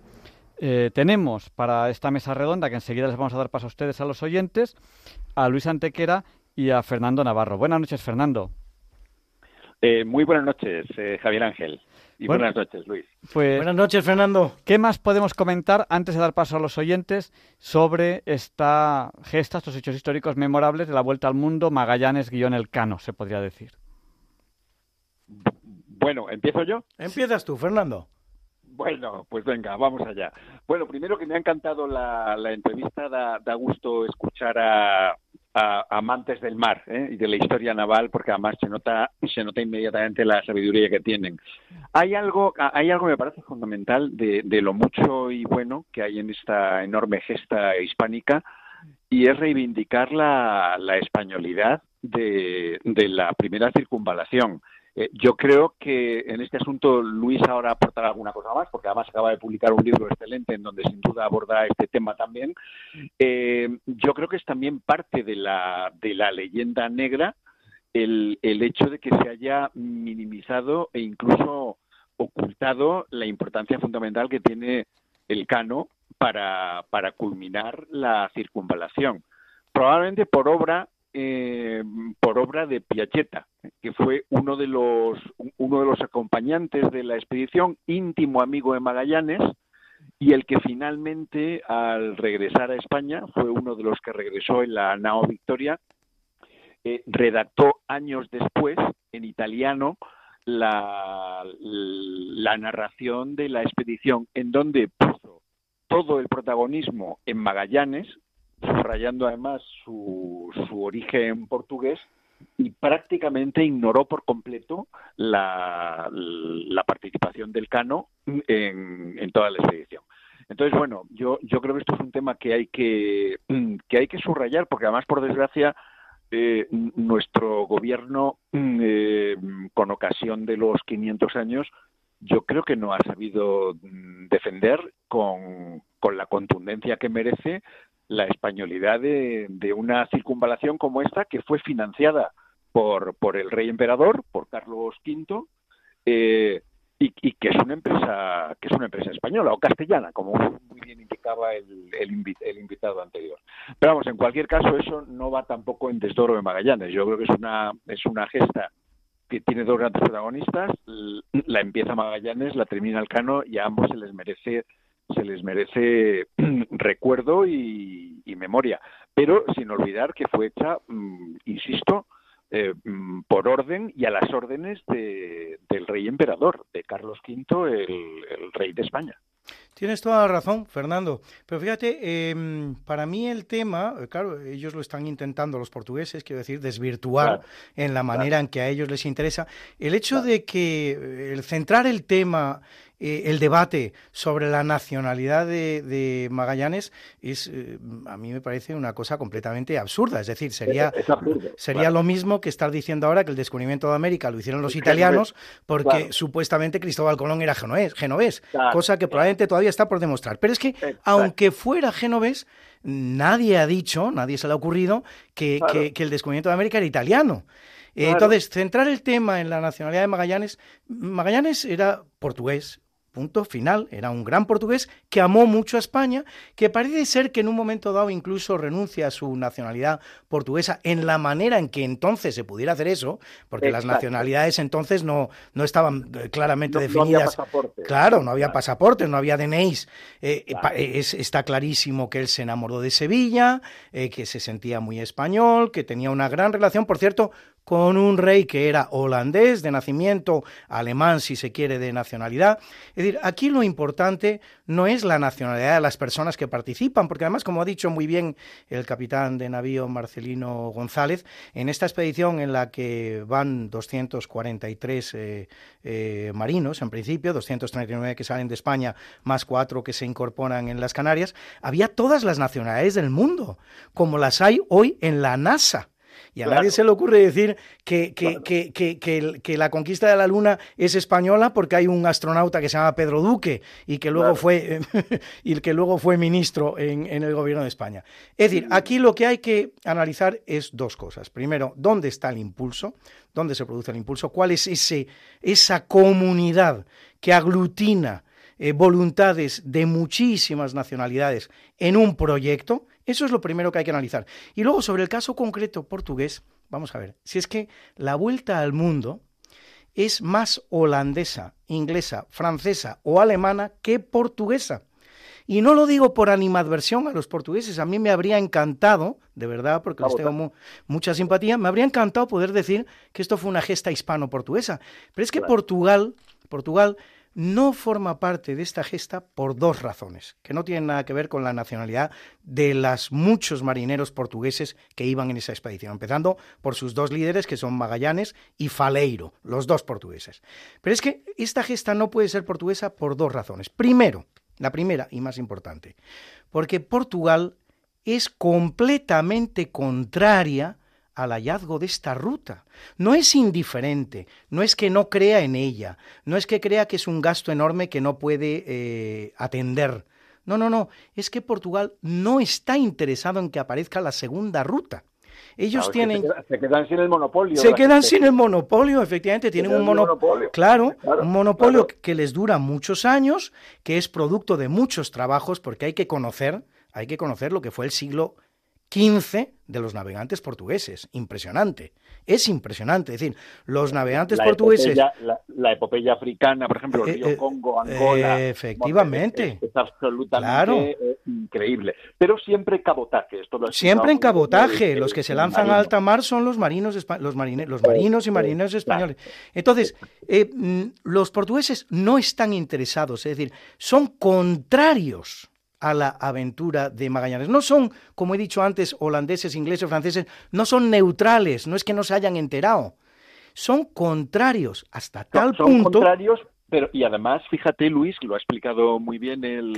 Eh, tenemos para esta mesa redonda, que enseguida les vamos a dar paso a ustedes, a los oyentes, a Luis Antequera y a Fernando Navarro. Buenas noches, Fernando. Eh, muy buenas noches, Javier Ángel buenas noches, Luis. Pues, buenas noches, Fernando. ¿Qué más podemos comentar antes de dar paso a los oyentes sobre esta gesta, estos hechos históricos memorables de la vuelta al mundo Magallanes-Elcano, se podría decir? Bueno, ¿empiezo yo? Empiezas tú, Fernando. Bueno, pues venga, vamos allá. Bueno, primero que me ha encantado la, entrevista, da, gusto escuchar a, amantes del mar ¿eh? y de la historia naval, porque además se nota, se nota inmediatamente la sabiduría que tienen. Hay algo, hay algo me parece fundamental de, de lo mucho y bueno que hay en esta enorme gesta hispánica, y es reivindicar la, la españolidad de, la primera circunvalación. Eh, yo creo que en este asunto Luis ahora aportará alguna cosa más, porque además acaba de publicar un libro excelente en donde sin duda aborda este tema también. Eh, yo creo que es también parte de la, de la leyenda negra el, el hecho de que se haya minimizado e incluso ocultado la importancia fundamental que tiene el cano para, para culminar la circunvalación. Probablemente por obra eh, por obra de Piacheta, que fue uno de los uno de los acompañantes de la expedición, íntimo amigo de Magallanes y el que finalmente al regresar a España fue uno de los que regresó en la nao Victoria, eh, redactó años después en italiano la, la narración de la expedición en donde puso todo el protagonismo en Magallanes, subrayando además su, su origen portugués y prácticamente ignoró por completo la, la participación del Cano en, en, toda la expedición. Entonces, bueno, yo, yo creo que esto es un tema que hay que, que hay que subrayar, porque además, por desgracia, eh, nuestro gobierno, eh, con ocasión de los 500 años, yo creo que no ha sabido defender con, con la contundencia que merece la españolidad de, una circunvalación como esta que fue financiada por, por el rey emperador, por Carlos V, eh, y, que es una empresa que es una empresa española o castellana, como muy bien indicaba el, el, invitado anterior. Pero vamos, en cualquier caso, eso no va tampoco en desdoro de Magallanes. Yo creo que es una es una gesta que tiene dos grandes protagonistas. La empieza Magallanes, la termina el Cano y a ambos se les merece se les merece recuerdo y, memoria, pero sin olvidar que fue hecha, mm, insisto, eh, mm, por orden y a las órdenes del rey emperador, de Carlos V, el rey de España. Tienes toda la razón, Fernando. Pero fíjate, em, para mí el tema, eh, claro, ellos lo están intentando los portugueses, quiero decir, desvirtuar en la manera en que a ellos les interesa. El hecho de que eh, el centrar el tema eh, el debate sobre la nacionalidad de, Magallanes es, a mí me parece una cosa completamente absurda. Es decir, sería, sería lo mismo que estar diciendo ahora que el descubrimiento de América lo hicieron los italianos porque supuestamente Cristóbal Colón era genovés, genovés cosa que probablemente todavía está por demostrar. Pero es que, aunque fuera genovés, nadie ha dicho, nadie se le ha ocurrido que, el descubrimiento de América era italiano. Entonces, centrar el tema en la nacionalidad de Magallanes, Magallanes era portugués, Punto final. Era un gran portugués que amó mucho a España, que parece ser que en un momento dado incluso renuncia a su nacionalidad portuguesa en la manera en que entonces se pudiera hacer eso, porque las nacionalidades entonces no, no estaban eh, claramente definidas. claro, no había pasaportes, no había DNIs. Eh, eh, está clarísimo que él se enamoró de Sevilla, que se sentía muy español, que tenía una gran relación, por cierto, con un rey que era holandés de nacimiento, alemán si se quiere de nacionalidad. Es decir, aquí lo importante no es la nacionalidad de las personas que participan, porque además, como ha dicho muy bien el capitán de navío Marcelino González, en esta expedición en la que van 243 eh, eh, marinos, en principio, 239 que salen de España, más cuatro que se incorporan en las Canarias, había todas las nacionalidades del mundo, como las hay hoy en la NASA. Y a nadie se le ocurre decir que, que, la conquista de la Luna es española porque hay un astronauta que se llama Pedro Duque y que luego, fue, y que luego fue ministro en, el gobierno de España. Es decir, aquí lo que hay que analizar es dos cosas. Primero, ¿dónde está el impulso? ¿Dónde se produce el impulso? ¿Cuál es ese, esa comunidad que aglutina eh, voluntades de muchísimas nacionalidades en un proyecto? Eso es lo primero que hay que analizar. Y luego, sobre el caso concreto portugués, vamos a ver, si es que la vuelta al mundo es más holandesa, inglesa, francesa o alemana que portuguesa. Y no lo digo por animadversión a los portugueses, a mí me habría encantado, de verdad, porque les tengo mucha simpatía, me habría encantado poder decir que esto fue una gesta hispano-portuguesa. Pero es que Portugal, Portugal no forma parte de esta gesta por dos razones, que no tienen nada que ver con la nacionalidad de los muchos marineros portugueses que iban en esa expedición, empezando por sus dos líderes, que son Magallanes y Faleiro, los dos portugueses. Pero es que esta gesta no puede ser portuguesa por dos razones. Primero, la primera y más importante, porque Portugal es completamente contraria al hallazgo de esta ruta. No es indiferente, no es que no crea en ella, no es que crea que es un gasto enorme que no puede eh, atender. No, no, no, es que Portugal no está interesado en que aparezca la segunda ruta. Ellos tienen. Se, quedan sin el monopolio. Se quedan sin el monopolio, efectivamente. Tienen un monopolio. Claro, un monopolio que les dura muchos años, que es producto de muchos trabajos, porque hay que conocer, hay que conocer lo que fue el siglo XV de los navegantes portugueses. Impresionante. Es impresionante. Es decir, los navegantes portugueses. la, epopeya africana, por ejemplo, el río eh, Congo, Angola. efectivamente. Es, absolutamente eh, increíble. Pero siempre cabotaje. Esto siempre en cabotaje. Los que se lanzan a alta mar son los marinos, los, los marinos y marineros españoles. Entonces, eh, mm, los portugueses no están interesados, es decir, son contrarios a la aventura de Magallanes. No son, como he dicho antes, holandeses, ingleses, franceses, no son neutrales, no es que no se hayan enterado. Son contrarios hasta tal son punto. contrarios, pero y además, fíjate, Luis, lo ha explicado muy bien el,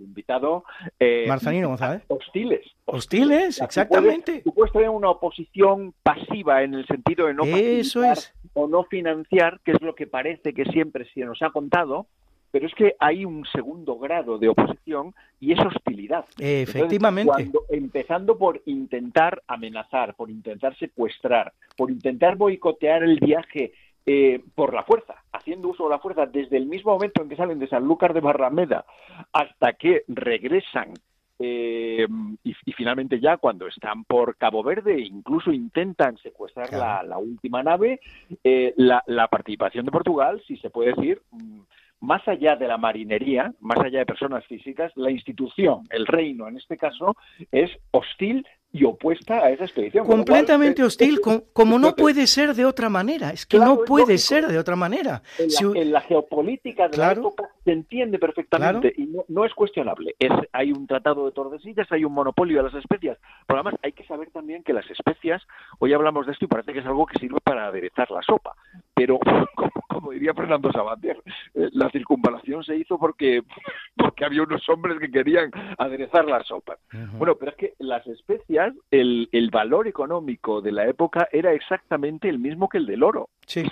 invitado. Eh, Marzanino González. Hostiles. Hostiles, exactamente. Tú puedes, tener una oposición pasiva en el sentido de no Eso es. o no financiar, que es lo que parece que siempre se nos ha contado, pero es que hay un segundo grado de oposición y es hostilidad. Efectivamente. empezando por intentar amenazar, por intentar secuestrar, por intentar boicotear el viaje eh, por la fuerza, haciendo uso de la fuerza desde el mismo momento en que salen de Sanlúcar de Barrameda hasta que regresan eh, y, finalmente ya cuando están por Cabo Verde incluso intentan secuestrar la, última nave, eh, la, la, participación de Portugal, si se puede decir, mm, más allá de la marinería, más allá de personas físicas, la institución, el reino en este caso, es hostil y opuesta a esa expedición. Completamente hostil, como no puede ser de otra manera. Es que no puede ser de otra manera. En la, geopolítica de la época se entiende perfectamente y no, es cuestionable. Es, hay un tratado de Tordesillas, hay un monopolio de las especias. Pero además hay que saber también que las especias, hoy hablamos de esto y parece que es algo que sirve para aderezar la sopa. Pero, como, diría Fernando Sabater, eh, la circunvalación se hizo porque, porque había unos hombres que querían aderezar la sopa. Bueno, pero es que las especias el, el, valor económico de la época era exactamente el mismo que el del oro. Sí.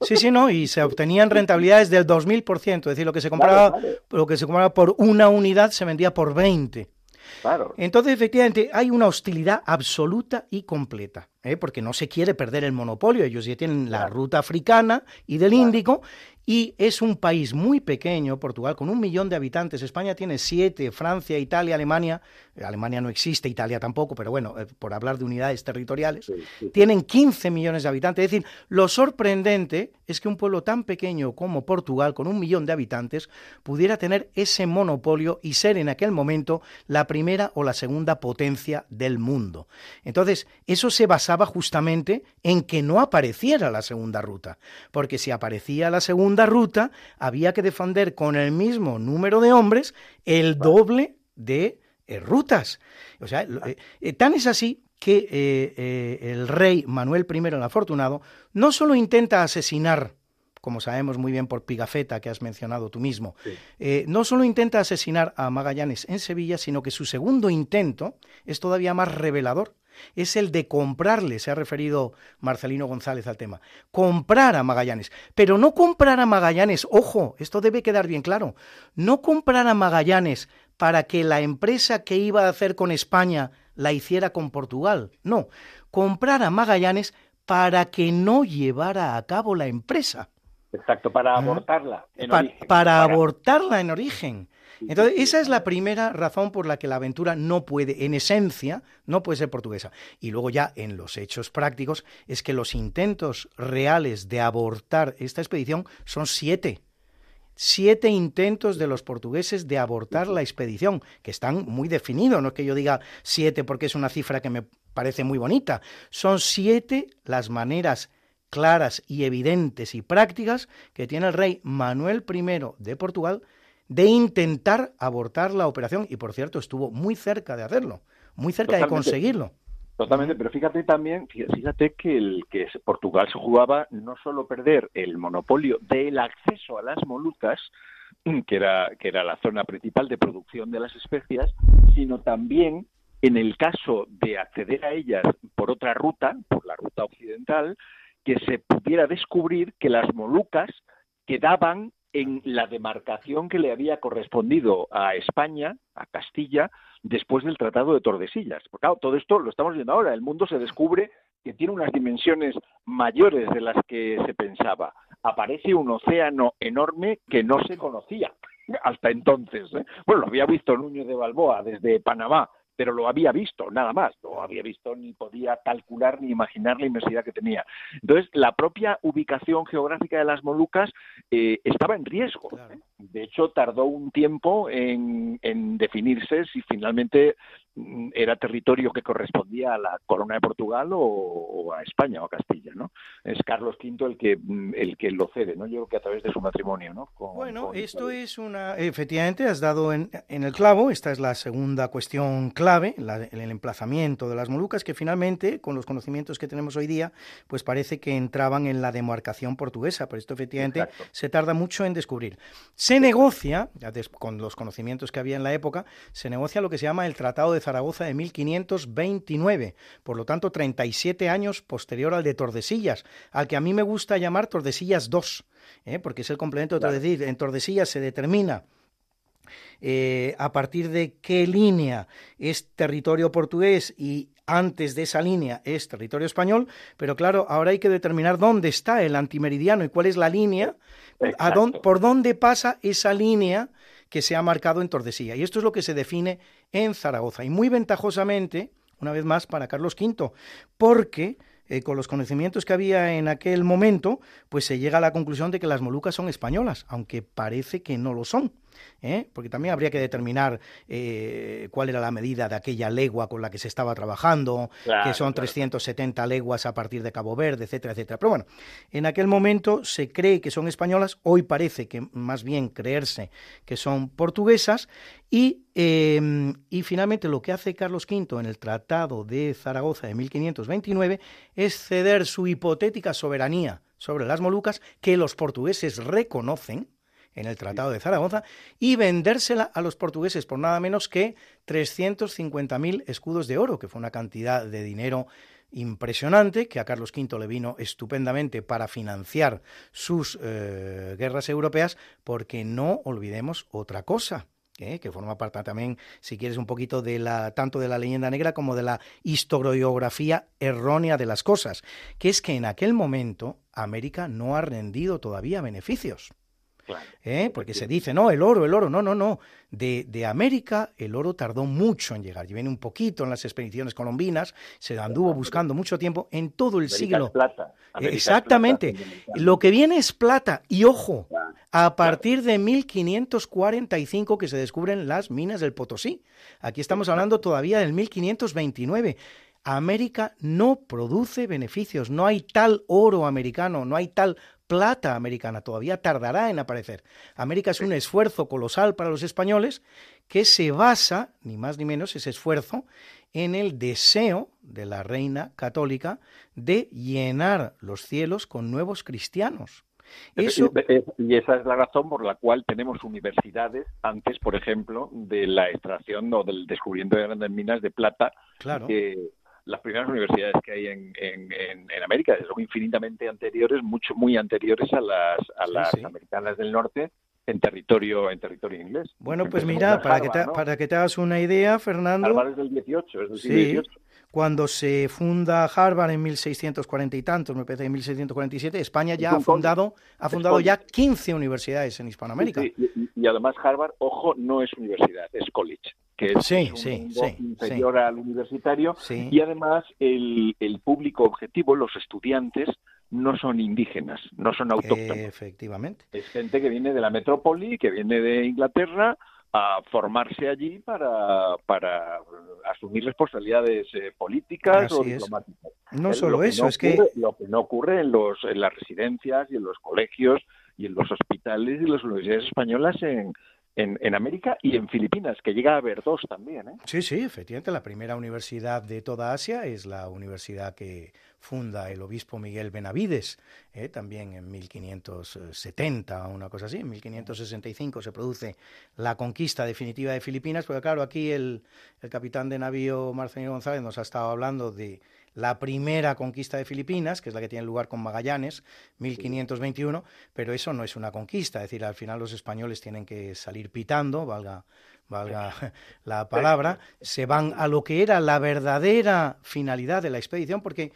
Sí, sí, no, y se obtenían rentabilidades del 2000%, es decir, lo que se compraba, lo que se compraba por una unidad se vendía por 20. Claro. Entonces, efectivamente, hay una hostilidad absoluta y completa, ¿eh? porque no se quiere perder el monopolio. Ellos ya tienen la ruta africana y del Índico, y es un país muy pequeño, Portugal, con un millón de habitantes. España tiene siete, Francia, Italia, Alemania. Alemania no existe, Italia tampoco, pero bueno, eh, por hablar de unidades territoriales, tienen 15 millones de habitantes. Es decir, lo sorprendente es que un pueblo tan pequeño como Portugal, con un millón de habitantes, pudiera tener ese monopolio y ser en aquel momento la primera o la segunda potencia del mundo. Entonces, eso se basaba justamente en que no apareciera la segunda ruta, porque si aparecía la segunda ruta, había que defender con el mismo número de hombres el doble de eh, rutas. O sea, eh, eh, tan es así que el rey Manuel I el Afortunado no solo intenta asesinar como sabemos muy bien por Pigafetta, que has mencionado tú mismo, no solo intenta asesinar a Magallanes en Sevilla, sino que su segundo intento es todavía más revelador es el de comprarle, se ha referido Marcelino González al tema, comprar a Magallanes, pero no comprar a Magallanes, ojo, esto debe quedar bien claro, no comprar a Magallanes para que la empresa que iba a hacer con España la hiciera con Portugal, no, comprar a Magallanes para que no llevara a cabo la empresa. Exacto, para abortarla en origen. para abortarla en origen. Entonces, esa es la primera razón por la que la aventura no puede, en esencia, no puede ser portuguesa. Y luego ya en los hechos prácticos es que los intentos reales de abortar esta expedición son siete. Siete intentos de los portugueses de abortar la expedición, que están muy definidos, no es que yo diga siete porque es una cifra que me parece muy bonita, son siete las maneras claras y evidentes y prácticas que tiene el rey Manuel I de Portugal de intentar abortar la operación y por cierto estuvo muy cerca de hacerlo, muy cerca de conseguirlo. Totalmente, pero fíjate también, fíjate que el que Portugal se jugaba no solo perder el monopolio del acceso a las Molucas, que era que era la zona principal de producción de las especias, sino también en el caso de acceder a ellas por otra ruta, por la ruta occidental, que se pudiera descubrir que las Molucas quedaban en la demarcación que le había correspondido a España, a Castilla, después del Tratado de Tordesillas. Porque claro, todo esto lo estamos viendo ahora. El mundo se descubre que tiene unas dimensiones mayores de las que se pensaba. Aparece un océano enorme que no se conocía hasta entonces. ¿eh? Bueno, lo había visto Núñez de Balboa desde Panamá, pero lo había visto, nada más, no había visto ni podía calcular ni imaginar la inmensidad que tenía. Entonces, la propia ubicación geográfica de las Molucas eh, estaba en riesgo. ¿eh? De hecho, tardó un tiempo en, en definirse si finalmente era territorio que correspondía a la corona de Portugal o, a España o a Castilla, ¿no? Es Carlos V el que mm, el que lo cede, ¿no? Yo creo que a través de su matrimonio, ¿no? bueno, esto es una, efectivamente, has dado en, el clavo. Esta es la segunda cuestión clave, el emplazamiento de las Molucas, que finalmente, con los conocimientos que tenemos hoy día, pues parece que entraban en la demarcación portuguesa. Pero esto efectivamente se tarda mucho en descubrir. Se negocia, con los conocimientos que había en la época, se negocia lo que se llama el Tratado de Zaragoza de 1529, por lo tanto 37 años posterior al de Tordesillas, al que a mí me gusta llamar Tordesillas II, ¿eh? porque es el complemento de Tordesillas. En Tordesillas se determina eh, a partir de qué línea es territorio portugués y antes de esa línea es territorio español, pero claro, ahora hay que determinar dónde está el antimeridiano y cuál es la línea, por dónde pasa esa línea que se ha marcado en Tordesillas. Y esto es lo que se define en Zaragoza. Y muy ventajosamente, una vez más, para Carlos V, porque eh, con los conocimientos que había en aquel momento, pues se llega a la conclusión de que las Molucas son españolas, aunque parece que no lo son. ¿Eh? porque también habría que determinar eh, cuál era la medida de aquella legua con la que se estaba trabajando, que son 370 leguas a partir de Cabo Verde, etcétera, etcétera. Pero bueno, en aquel momento se cree que son españolas, hoy parece que más bien creerse que son portuguesas, y, em, y finalmente lo que hace Carlos V en el Tratado de Zaragoza de 1529 es ceder su hipotética soberanía sobre las Molucas, que los portugueses reconocen, en el Tratado de Zaragoza y vendérsela a los portugueses por nada menos que 350.000 escudos de oro, que fue una cantidad de dinero impresionante que a Carlos V le vino estupendamente para financiar sus eh, guerras europeas, porque no olvidemos otra cosa. ¿eh? que forma parte también, si quieres, un poquito de la, tanto de la leyenda negra como de la historiografía errónea de las cosas, que es que en aquel momento América no ha rendido todavía beneficios. ¿Eh? Porque se dice, no, el oro, el oro, no, no, no. De, de, América el oro tardó mucho en llegar. Y viene un poquito en las expediciones colombinas, se anduvo buscando mucho tiempo en todo el siglo. plata. Exactamente. Lo que viene es plata. Y ojo, a partir de 1545 que se descubren las minas del Potosí. Aquí estamos hablando todavía del 1529. América no produce beneficios, no hay tal oro americano, no hay tal plata americana, todavía tardará en aparecer. América es un esfuerzo colosal para los españoles que se basa, ni más ni menos, ese esfuerzo, en el deseo de la reina católica de llenar los cielos con nuevos cristianos. Eso... Y esa es la razón por la cual tenemos universidades antes, por ejemplo, de la extracción o del descubrimiento de grandes minas de plata, claro las primeras universidades que hay en, en, en, América son infinitamente anteriores, mucho muy anteriores a las, a las americanas del norte en territorio en territorio inglés. Bueno, pues mira, para, que te, para que te hagas una idea, Fernando. Harvard es del 18, es del siglo sí, Cuando se funda Harvard en 1640 y tantos, me parece en 1647, España ya ha fundado, ha fundado ya 15 universidades en Hispanoamérica. y, y, además Harvard, ojo, no es universidad, es college que es un inferior al universitario, y además el, el, público objetivo, los estudiantes, no son indígenas, no son autóctonos. Efectivamente. Es gente que viene de la metrópoli, que viene de Inglaterra a formarse allí para, para asumir responsabilidades eh, políticas o diplomáticas. No solo eso, es que... Lo que no ocurre en, los, en las residencias y en los colegios y en los hospitales y las universidades españolas en, en, en, América y en Filipinas, que llega a haber dos también. ¿eh? Sí, sí, efectivamente, la primera universidad de toda Asia es la universidad que funda el obispo Miguel Benavides, ¿eh? también en 1570, una cosa así, en 1565 se produce la conquista definitiva de Filipinas, pero claro, aquí el, el capitán de navío Marcelino González nos ha estado hablando de la primera conquista de Filipinas, que es la que tiene lugar con Magallanes, 1521, pero eso no es una conquista, es decir, al final los españoles tienen que salir pitando, valga, valga la palabra, se van a lo que era la verdadera finalidad de la expedición, porque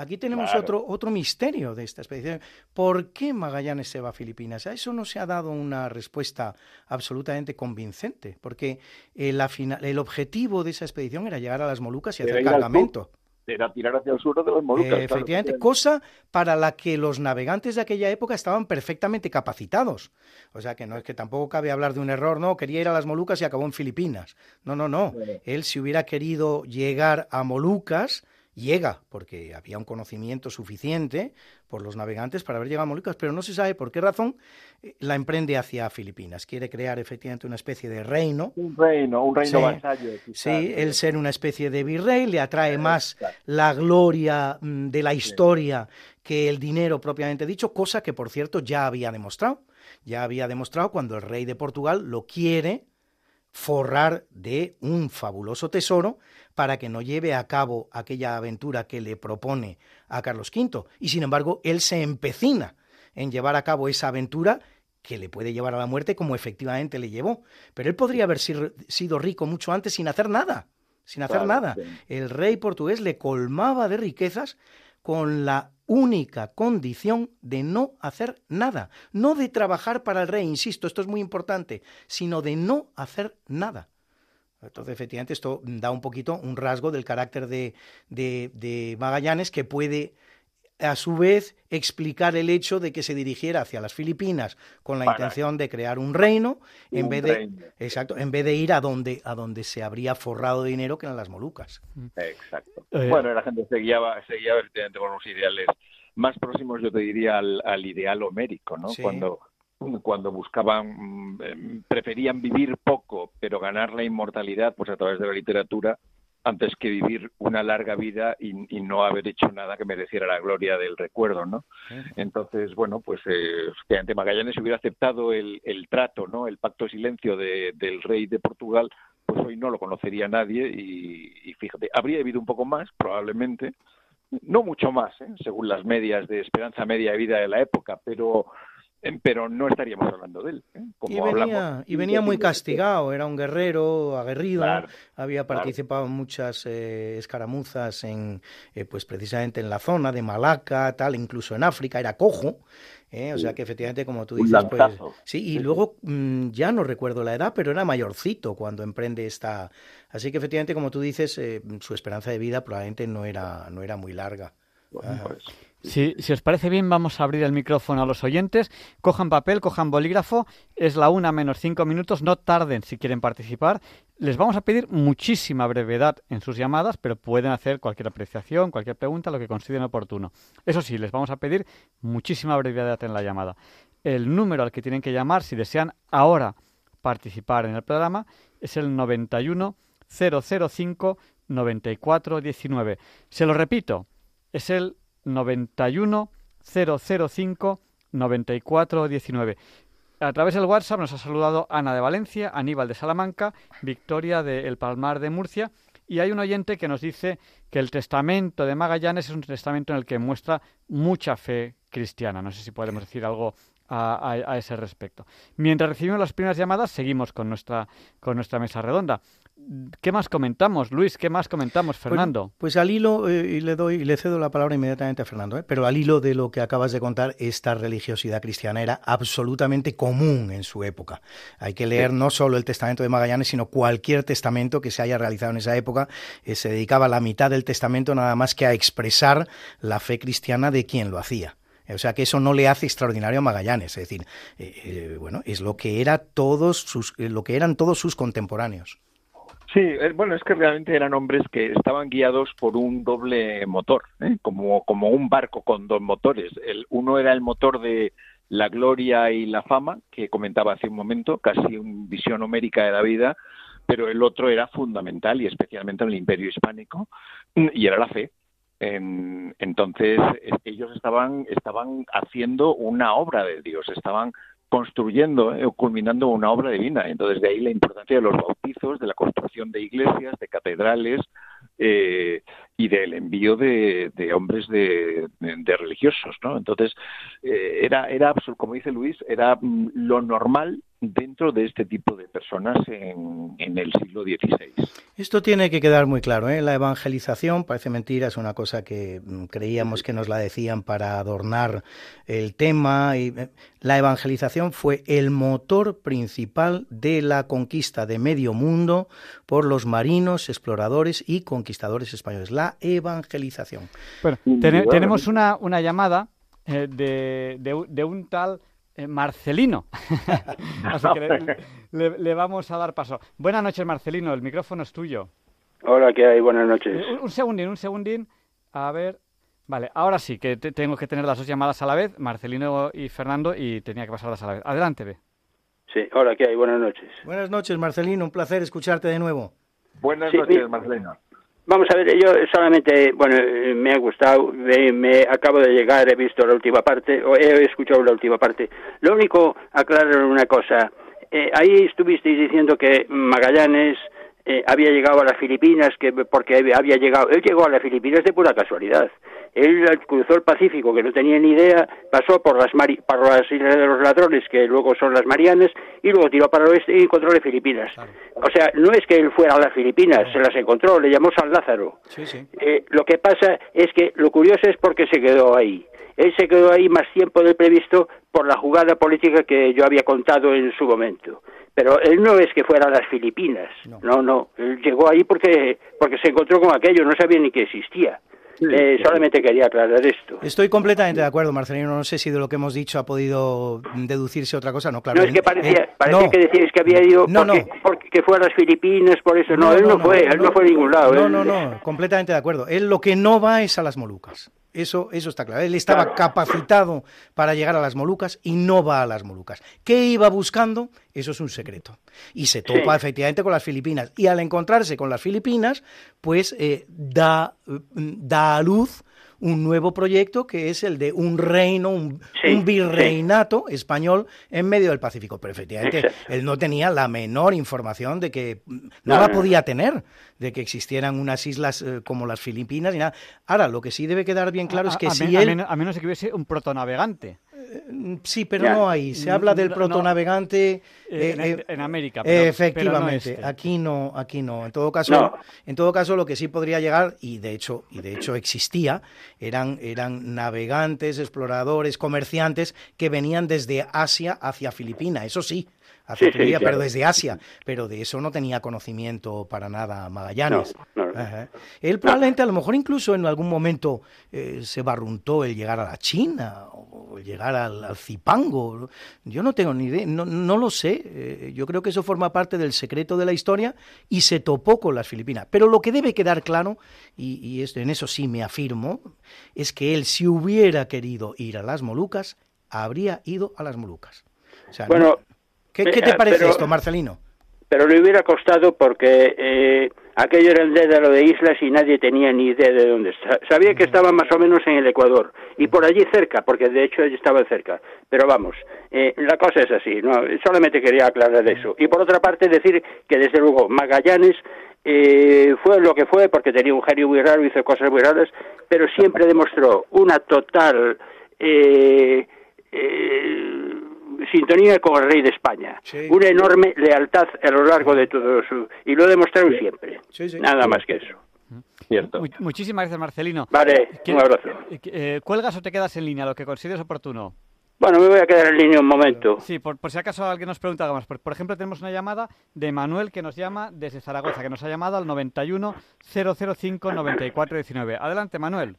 Aquí tenemos otro, otro misterio de esta expedición. ¿Por qué Magallanes se va a Filipinas? A eso no se ha dado una respuesta absolutamente convincente, porque eh, el objetivo de esa expedición era llegar a las Molucas y hacer cargamento era tirar hacia el sur de los Molucas. efectivamente, cosa para la que los navegantes de aquella época estaban perfectamente capacitados. O sea que no es que tampoco cabe hablar de un error, no, quería ir a las Molucas y acabó en Filipinas. No, no, no. Él si hubiera querido llegar a Molucas, llega, porque había un conocimiento suficiente por los navegantes para haber llegado a Molucas, pero no se sabe por qué razón eh, la emprende hacia Filipinas. Quiere crear efectivamente una especie de reino. Un reino, un reino vasallo. sí, el ser una especie de virrey le atrae más la gloria mm, de la historia que el dinero propiamente dicho, cosa que por cierto ya había demostrado. Ya había demostrado cuando el rey de Portugal lo quiere forrar de un fabuloso tesoro para que no lleve a cabo aquella aventura que le propone a Carlos V. Y sin embargo, él se empecina en llevar a cabo esa aventura que le puede llevar a la muerte como efectivamente le llevó. Pero él podría haber sido rico mucho antes sin hacer nada, sin hacer nada. El rey portugués le colmaba de riquezas con la única condición de no hacer nada, no de trabajar para el rey, insisto, esto es muy importante, sino de no hacer nada. Entonces, efectivamente, esto da un poquito un rasgo del carácter de, de, Magallanes que puede a su vez explicar el hecho de que se dirigiera hacia las Filipinas con la intención de crear un reino en vez de exacto en vez de ir a donde a donde se habría forrado dinero que eran las Molucas. Exacto. Eh, bueno la gente seguía seguía efectivamente con unos ideales más próximos yo te diría al, al ideal homérico no cuando cuando buscaban, mm, em, preferían vivir poco, pero ganar la inmortalidad pues a través de la literatura, antes que vivir una larga vida y, no haber hecho nada que mereciera la gloria del recuerdo, ¿no? Entonces, bueno, pues eh, ante Magallanes hubiera aceptado el, trato, ¿no? El pacto de silencio del rey de Portugal, pues hoy no lo conocería nadie y, fíjate, habría vivido un poco más, probablemente, no mucho más, ¿eh? según las medias de esperanza media de vida de la época, pero pero no estaríamos hablando de él. ¿eh? y, venía, y venía muy castigado, era un guerrero aguerrido, había participado en muchas eh, escaramuzas, en, pues precisamente en la zona de Malaca, tal, incluso en África, era cojo. O sea que efectivamente, como tú dices, pues sí, y luego mm, ya no recuerdo la edad, pero era mayorcito cuando emprende esta. Así que efectivamente, como tú dices, su esperanza de vida probablemente no era, no era muy larga. Pues, si, os parece bien, vamos a abrir el micrófono a los oyentes. Cojan papel, cojan bolígrafo. Es la una menos cinco minutos. No tarden si quieren participar. Les vamos a pedir muchísima brevedad en sus llamadas, pero pueden hacer cualquier apreciación, cualquier pregunta, lo que consideren oportuno. Eso sí, les vamos a pedir muchísima brevedad en la llamada. El número al que tienen que llamar si desean ahora participar en el programa es el 91 005 94 19. Se lo repito, es el 91 005 94 19. A través del WhatsApp nos ha saludado Ana de Valencia, Aníbal de Salamanca, Victoria de El Palmar de Murcia y hay un oyente que nos dice que el testamento de Magallanes es un testamento en el que muestra mucha fe cristiana. No sé si podemos decir algo a, a, ese respecto. Mientras recibimos las primeras llamadas, seguimos con nuestra, con nuestra mesa redonda. ¿Qué más comentamos, Luis? ¿Qué más comentamos, pues, Fernando? Pues, al hilo, eh, y le doy, le cedo la palabra inmediatamente a Fernando, ¿eh? pero al hilo de lo que acabas de contar, esta religiosidad cristiana era absolutamente común en su época. Hay que leer no solo el testamento de Magallanes, sino cualquier testamento que se haya realizado en esa época. Eh, se dedicaba la mitad del testamento nada más que a expresar la fe cristiana de quien lo hacía. O sea que eso no le hace extraordinario a Magallanes, es decir, bueno, es lo que era todos sus, lo que eran todos sus contemporáneos. Sí, eh, bueno, es que realmente eran hombres que estaban guiados por un doble motor, ¿eh? como, como un barco con dos motores. El, uno era el motor de, la gloria y la fama, que comentaba hace un momento, casi una visión homérica de la vida, pero el otro era fundamental y especialmente en el imperio hispánico, y era la fe. entonces ellos estaban, estaban haciendo una obra de Dios, estaban construyendo o eh, culminando una obra divina. Entonces, de ahí la importancia de los bautizos, de la de iglesias, de catedrales eh, y del envío de, hombres de, religiosos. ¿no? Entonces, eh, era, era, como dice Luis, era mm, lo normal dentro de este tipo de personas en, el siglo XVI. Esto tiene que quedar muy claro. ¿eh? La evangelización, parece mentira, es una cosa que mm, creíamos que nos la decían para adornar el tema. Y, eh, la evangelización fue el motor principal de la conquista de medio mundo por los marinos, exploradores y conquistadores españoles. La evangelización. Bueno, tenemos una, una llamada eh, de, de un tal Marcelino. Así que le, vamos a dar paso. Buenas noches, Marcelino, el micrófono es tuyo. Hola, ¿qué hay? Buenas noches. Eh, un, segundín, un segundín. A ver. Vale, ahora sí, que tengo que tener las dos llamadas a la vez, Marcelino y Fernando, y tenía que pasarlas a la vez. Adelante, ve. Sí, hola, ¿qué hay? Buenas noches. Buenas noches, Marcelino, un placer escucharte de nuevo. Buenas noches, Marcelino. Vamos a ver, yo solamente, bueno, me ha gustado, me, acabo de llegar, he visto la última parte, o he escuchado la última parte. Lo único, aclarar una cosa, eh, ahí estuvisteis diciendo que Magallanes eh, había llegado a las Filipinas, que porque había llegado, él llegó a las Filipinas de pura casualidad. Él cruzó el Pacífico, que no tenía ni idea, pasó por las, por las Islas de los Ladrones, que luego son las Marianas, y luego tiró para el oeste y encontró las Filipinas. O sea, no es que él fuera a las Filipinas, se las encontró, le llamó San Lázaro. Eh, lo que pasa es que lo curioso es porque se quedó ahí. Él se quedó ahí más tiempo del previsto por la jugada política que yo había contado en su momento pero él no es que fuera a las Filipinas, no. no, él llegó ahí porque, porque se encontró con aquello, no sabía ni que existía. Eh, solamente quería aclarar esto. Estoy completamente de acuerdo, Marcelino. No sé si de lo que hemos dicho ha podido deducirse otra cosa. No, claro. No, es que parecía, que decíais que había ido no, porque, porque, fue a las Filipinas, por eso. No, él no, fue, él no, fue a ningún lado. No, no, no, completamente de acuerdo. Él lo que no va es a las Molucas. Eso, eso está claro. Él estaba capacitado para llegar a las Molucas y no va a las Molucas. ¿Qué iba buscando? Eso es un secreto. Y se topa efectivamente con las Filipinas. Y al encontrarse con las Filipinas, pues eh, da, da a luz un nuevo proyecto que es el de un reino, un, virreinato español en medio del Pacífico. Pero efectivamente, él no tenía la menor información de que no, la podía tener, de que existieran unas islas eh, como las Filipinas y nada. Ahora, lo que sí debe quedar bien claro es que si él... A menos que hubiese un protonavegante. Sí, pero no ahí. Se habla del protonavegante eh, eh, en, América. efectivamente, este. aquí no, aquí no. En todo caso, en todo caso, lo que sí podría llegar y de hecho, y de hecho existía, eran eran navegantes, exploradores, comerciantes que venían desde Asia hacia Filipinas. Eso sí, pero desde Asia. Pero de eso no tenía conocimiento para nada Magallanes. Él probablemente, a lo mejor incluso en algún momento eh, se barruntó el llegar a la China o el llegar al, Zipango. Yo no tengo ni idea, no, no lo sé. Eh, yo creo que eso forma parte del secreto de la historia y se topó con las Filipinas. Pero lo que debe quedar claro, y, esto, en eso sí me afirmo, es que él, si hubiera querido ir a las Molucas, habría ido a las Molucas. bueno, ¿Qué, te parece esto, Marcelino? Pero le hubiera costado porque eh, aquello era el dédalo de islas y nadie tenía ni idea de dónde está. Sabía que estaba más o menos en el Ecuador y por allí cerca, porque de hecho estaba cerca. Pero vamos, eh, la cosa es así, ¿no? solamente quería aclarar eso. Y por otra parte decir que desde luego Magallanes eh, fue lo que fue porque tenía un genio muy raro, hizo cosas muy raras, pero siempre demostró una total... Eh, sintonía con el rey de España. Una enorme lealtad a lo largo de todo su... Y lo demostraron siempre. Nada más que eso. Cierto. muchísimas gracias, Marcelino. Vale, un abrazo. Eh, eh, ¿Cuelgas o te quedas en línea, lo que consideres oportuno? Bueno, me voy a quedar en línea un momento. Sí, por, si acaso alguien nos pregunta algo más. Por, ejemplo, tenemos una llamada de Manuel que nos llama desde Zaragoza, que nos ha llamado al 91 005 9419. Adelante, Manuel.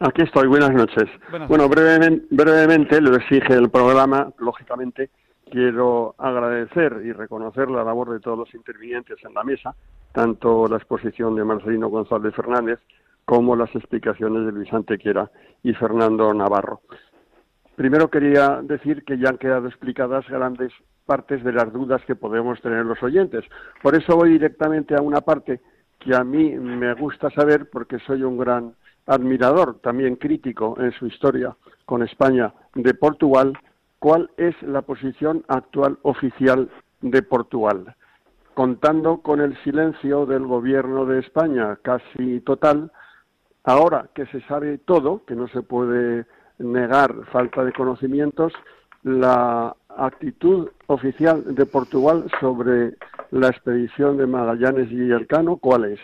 Aquí estoy, buenas noches. bueno, brevemente, brevemente, lo exige el programa, lógicamente, quiero agradecer y reconocer la labor de todos los intervinientes en la mesa, tanto la exposición de Marcelino González Fernández como las explicaciones de Luis Antequera y Fernando Navarro. Primero quería decir que ya han quedado explicadas grandes partes de las dudas que podemos tener los oyentes. Por eso voy directamente a una parte que a mí me gusta saber porque soy un gran admirador, también crítico en su historia con España de Portugal, cuál es la posición actual oficial de Portugal. Contando con el silencio del gobierno de España casi total, ahora que se sabe todo, que no se puede negar falta de conocimientos, la actitud oficial de Portugal sobre la expedición de Magallanes y Elcano, ¿cuál es?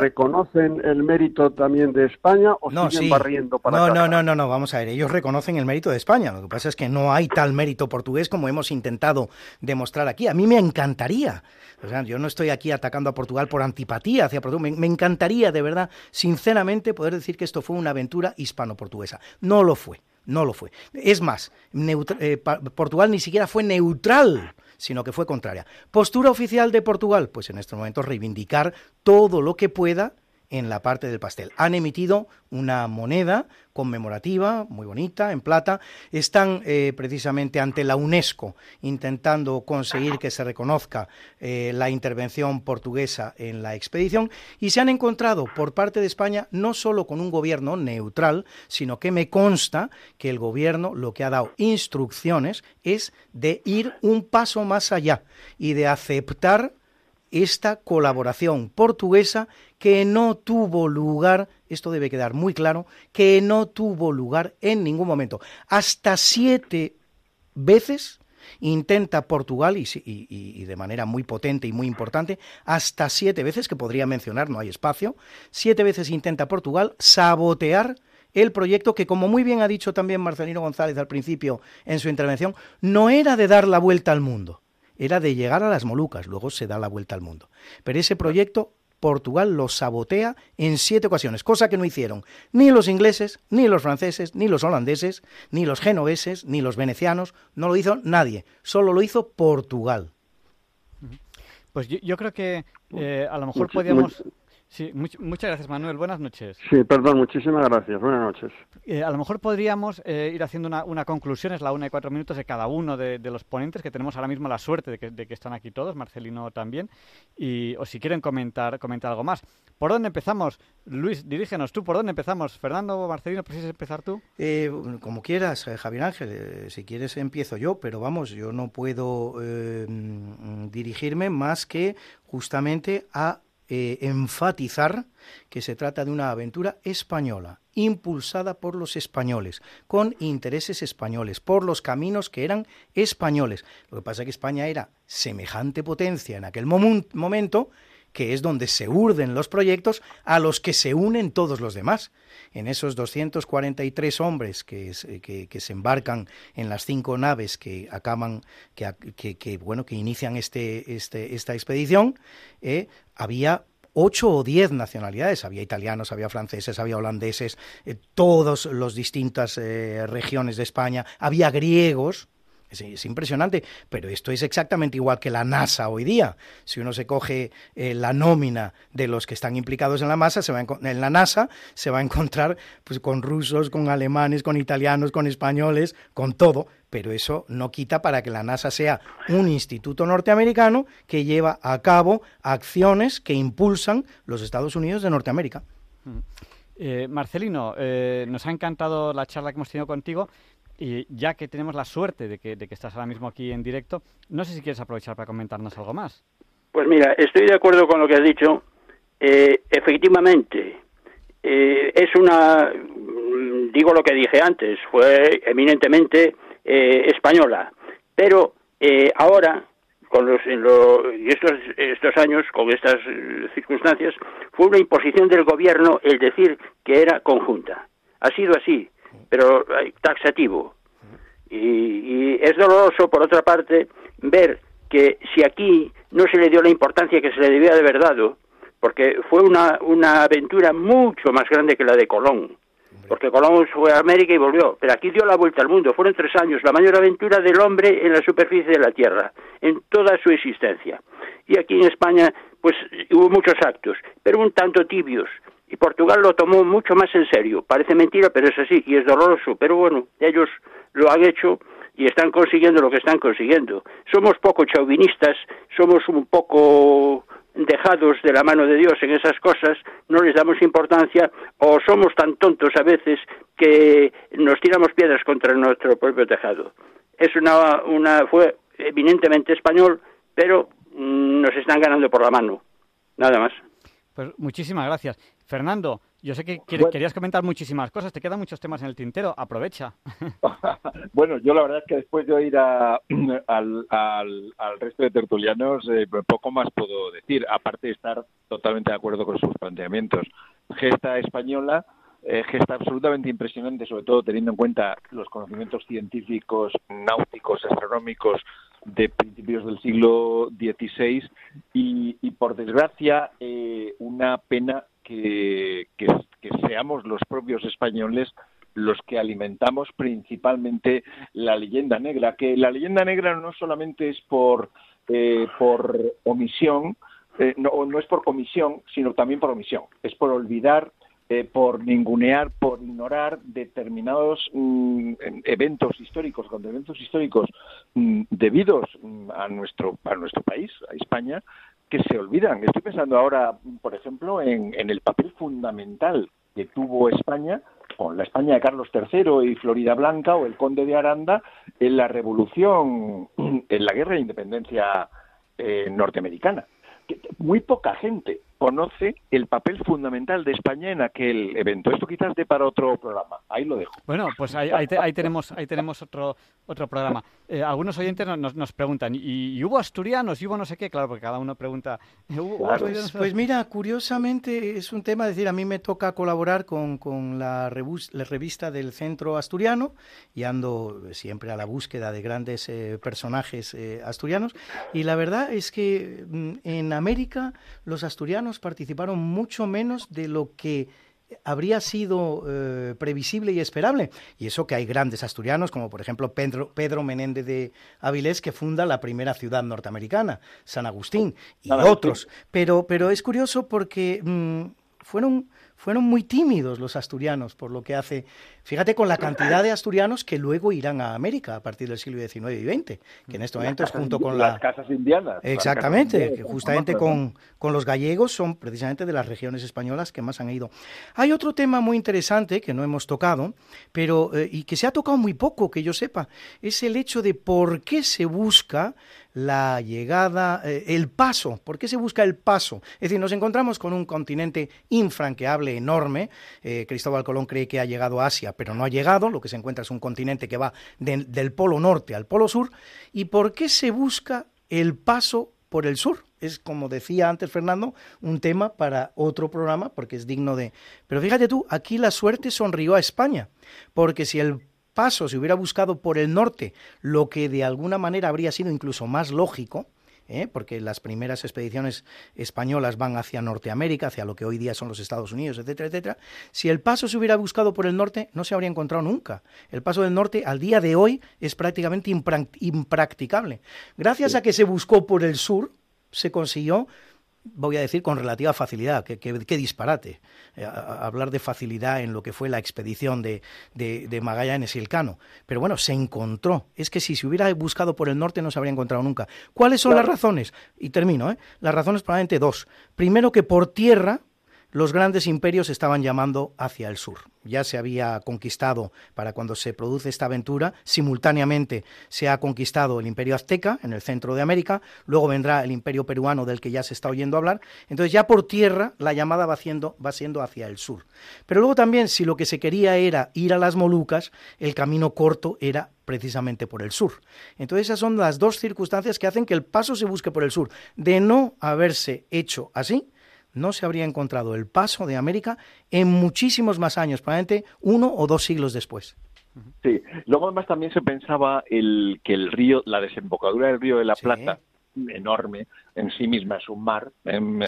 ¿Reconocen el mérito también de España o siguen barriendo para No, no, no, no, no, vamos a ver, ellos reconocen el mérito de España, lo que pasa es que no hay tal mérito portugués como hemos intentado demostrar aquí. A mí me encantaría, o sea, yo no estoy aquí atacando a Portugal por antipatía hacia Portugal, me, me encantaría de verdad, sinceramente, poder decir que esto fue una aventura hispano-portuguesa. No lo fue. No lo fue. Es más, eh, Portugal ni siquiera fue neutral, sino que fue contraria. Postura oficial de Portugal, pues en estos momentos reivindicar todo lo que pueda en la parte del pastel. Han emitido una moneda conmemorativa, muy bonita, en plata. Están eh, precisamente ante la UNESCO intentando conseguir que se reconozca eh, la intervención portuguesa en la expedición y se han encontrado por parte de España no solo con un gobierno neutral, sino que me consta que el gobierno lo que ha dado instrucciones es de ir un paso más allá y de aceptar esta colaboración portuguesa que no tuvo lugar, esto debe quedar muy claro, que no tuvo lugar en ningún momento. Hasta siete veces intenta Portugal, y, de manera muy potente y muy importante, hasta siete veces, que podría mencionar, no hay espacio, siete veces intenta Portugal sabotear el proyecto que, como muy bien ha dicho también Marcelino González al principio en su intervención, no era de dar la vuelta al mundo, era de llegar a las Molucas, luego se da la vuelta al mundo. Pero ese proyecto Portugal lo sabotea en siete ocasiones, cosa que no hicieron ni los ingleses, ni los franceses, ni los holandeses, ni los genoveses, ni los venecianos, no lo hizo nadie, solo lo hizo Portugal. Pues yo, creo que eh, a lo mejor podíamos... Sí, muchas gracias Manuel, buenas noches. Sí, perdón, muchísimas gracias, buenas noches. Eh, a lo mejor podríamos eh, ir haciendo una, conclusión, es la una y cuatro minutos de cada uno de, los ponentes, que tenemos ahora mismo la suerte de que, están aquí todos, Marcelino también, y o si quieren comentar, comentar algo más. ¿Por dónde empezamos? Luis, dirígenos tú, ¿por dónde empezamos? Fernando, Marcelino, ¿prefieres empezar tú? Eh, como quieras, Javier Ángel, si quieres empiezo yo, pero vamos, yo no puedo mm, dirigirme más que justamente a eh, enfatizar que se trata de una aventura española, impulsada por los españoles, con intereses españoles, por los caminos que eran españoles. Lo que pasa es que España era semejante potencia en aquel momento que es donde se urden los proyectos a los que se unen todos los demás. En esos 243 hombres que, que, se embarcan en las cinco naves que acaban, que, bueno, que inician este, este, esta expedición, eh, había ocho o diez nacionalidades. Había italianos, había franceses, había holandeses, eh, todas las distintas eh, regiones de España, había griegos, es, impresionante, pero esto es exactamente igual que la NASA hoy día. Si uno se coge eh, la nómina de los que están implicados en la, masa, se va en la NASA, se va a encontrar pues, con rusos, con alemanes, con italianos, con españoles, con todo, pero eso no quita para que la NASA sea un instituto norteamericano que lleva a cabo acciones que impulsan los Estados Unidos de Norteamérica. Mm. Eh, Marcelino, eh, nos ha encantado la charla que hemos tenido contigo. Y ya que tenemos la suerte de que, de que estás ahora mismo aquí en directo, no sé si quieres aprovechar para comentarnos algo más. Pues mira, estoy de acuerdo con lo que has dicho. Eh, efectivamente, eh, es una, mm, digo lo que dije antes, fue eminentemente eh, española, pero ahora, con los, en estos, estos años, con estas circunstancias, fue una imposición del gobierno el decir que era conjunta. Ha sido así pero taxativo. Y, es doloroso, por otra parte, ver que si aquí no se le dio la importancia que se le debía de haber dado, porque fue una, una aventura mucho más grande que la de Colón, porque Colón fue a América y volvió, pero aquí dio la vuelta al mundo, fueron tres años, la mayor aventura del hombre en la superficie de la Tierra, en toda su existencia. Y aquí en España, pues hubo muchos actos, pero un tanto tibios, y Portugal lo tomó mucho más en serio. Parece mentira, pero es así y es doloroso. Pero bueno, ellos lo han hecho y están consiguiendo lo que están consiguiendo. Somos poco chauvinistas, somos un poco dejados de la mano de Dios en esas cosas, no les damos importancia o somos tan tontos a veces que nos tiramos piedras contra nuestro propio tejado. Es una, una fue eminentemente español, pero mm, nos están ganando por la mano. Nada más. Pues muchísimas gracias. Fernando, yo sé que querías comentar muchísimas cosas, te quedan muchos temas en el tintero, aprovecha. bueno, yo la verdad es que después de oír al, resto de tertulianos, eh, poco más puedo decir, aparte de estar totalmente de acuerdo con sus planteamientos. Gesta española, eh, gesta absolutamente impresionante, sobre todo teniendo en cuenta los conocimientos científicos, náuticos, astronómicos de principios del siglo XVI y, por desgracia, eh, una pena que, seamos los propios españoles los que alimentamos principalmente la leyenda negra, que la leyenda negra no solamente es por, eh, por omisión, eh, no, no es por comisión, sino también por omisión, es por olvidar eh, por ningunear, por ignorar determinados mm, eventos históricos, eventos históricos mm, debidos mm, a nuestro a nuestro país, a España, que se olvidan. Estoy pensando ahora, por ejemplo, en, el papel fundamental que tuvo España con la España de Carlos III y Florida Blanca o el Conde de Aranda en la revolución, en la guerra de independencia eh, norteamericana. Muy poca gente conoce el papel fundamental de España en aquel evento. Esto quizás de para otro programa. Ahí lo dejo. Bueno, pues ahí, ahí, tenemos ahí tenemos otro otro programa. Eh, algunos oyentes nos, nos preguntan, ¿y, hubo asturianos? ¿Y hubo no sé qué? Claro, porque cada uno pregunta. pues, pues, mira, curiosamente es un tema, es decir, a mí me toca colaborar con, con la, la, revista del Centro Asturiano y ando siempre a la búsqueda de grandes eh, personajes eh, asturianos. Y la verdad es que mm, en América los asturianos participaron mucho menos de lo que habría sido eh, previsible y esperable. Y eso que hay grandes asturianos, como por ejemplo Pedro, Pedro Menéndez de Avilés, que funda la primera ciudad norteamericana, San Agustín, y otros. Pero, pero es curioso porque mm, fueron fueron muy tímidos los asturianos, por lo que hace, fíjate con la cantidad de asturianos que luego irán a América a partir del siglo XIX y XX, que en este momento es junto con las casas indianas. Exactamente, que justamente con, con los gallegos son precisamente de las regiones españolas que más han ido. Hay otro tema muy interesante que no hemos tocado, pero eh, y que se ha tocado muy poco, que yo sepa, es el hecho de por qué se busca la llegada, eh, el paso. ¿Por qué se busca el paso? Es decir, nos encontramos con un continente infranqueable, enorme. Eh, Cristóbal Colón cree que ha llegado a Asia, pero no ha llegado. Lo que se encuentra es un continente que va del polo norte al polo sur. ¿Y por qué se busca el paso por el sur? Es, como decía antes Fernando, un tema para otro programa, porque es digno de... Pero fíjate tú, aquí la suerte sonrió a España, porque si el paso se hubiera buscado por el norte, lo que de alguna manera habría sido incluso más lógico, ¿eh? porque las primeras expediciones españolas van hacia Norteamérica, hacia lo que hoy día son los Estados Unidos, etcétera, etcétera. Si el paso se hubiera buscado por el norte, no se habría encontrado nunca. El paso del norte al día de hoy es prácticamente impracticable. Gracias a que se buscó por el sur, se consiguió voy a decir con relativa facilidad, qué que, disparate, eh, hablar de facilidad en lo que fue la expedición de, de, de, Magallanes y Elcano. Pero bueno, se encontró. Es que si se hubiera buscado por el norte no se habría encontrado nunca. ¿Cuáles son las razones? Y termino, ¿eh? Las razones probablemente dos. Primero que por tierra los grandes imperios estaban llamando hacia el sur. Ya se había conquistado, para cuando se produce esta aventura, simultáneamente se ha conquistado el imperio azteca en el centro de América, luego vendrá el imperio peruano del que ya se está oyendo hablar, entonces ya por tierra la llamada va, va siendo hacia el sur. Pero luego también, si lo que se quería era ir a las Molucas, el camino corto era precisamente por el sur. Entonces esas son las dos circunstancias que hacen que el paso se busque por el sur. De no haberse hecho así, no se habría encontrado el paso de América en muchísimos más años, probablemente uno o dos siglos después. Sí, luego además también se pensaba el, que el río, la desembocadura del río de la Plata, enorme, en sí misma es un mar, em,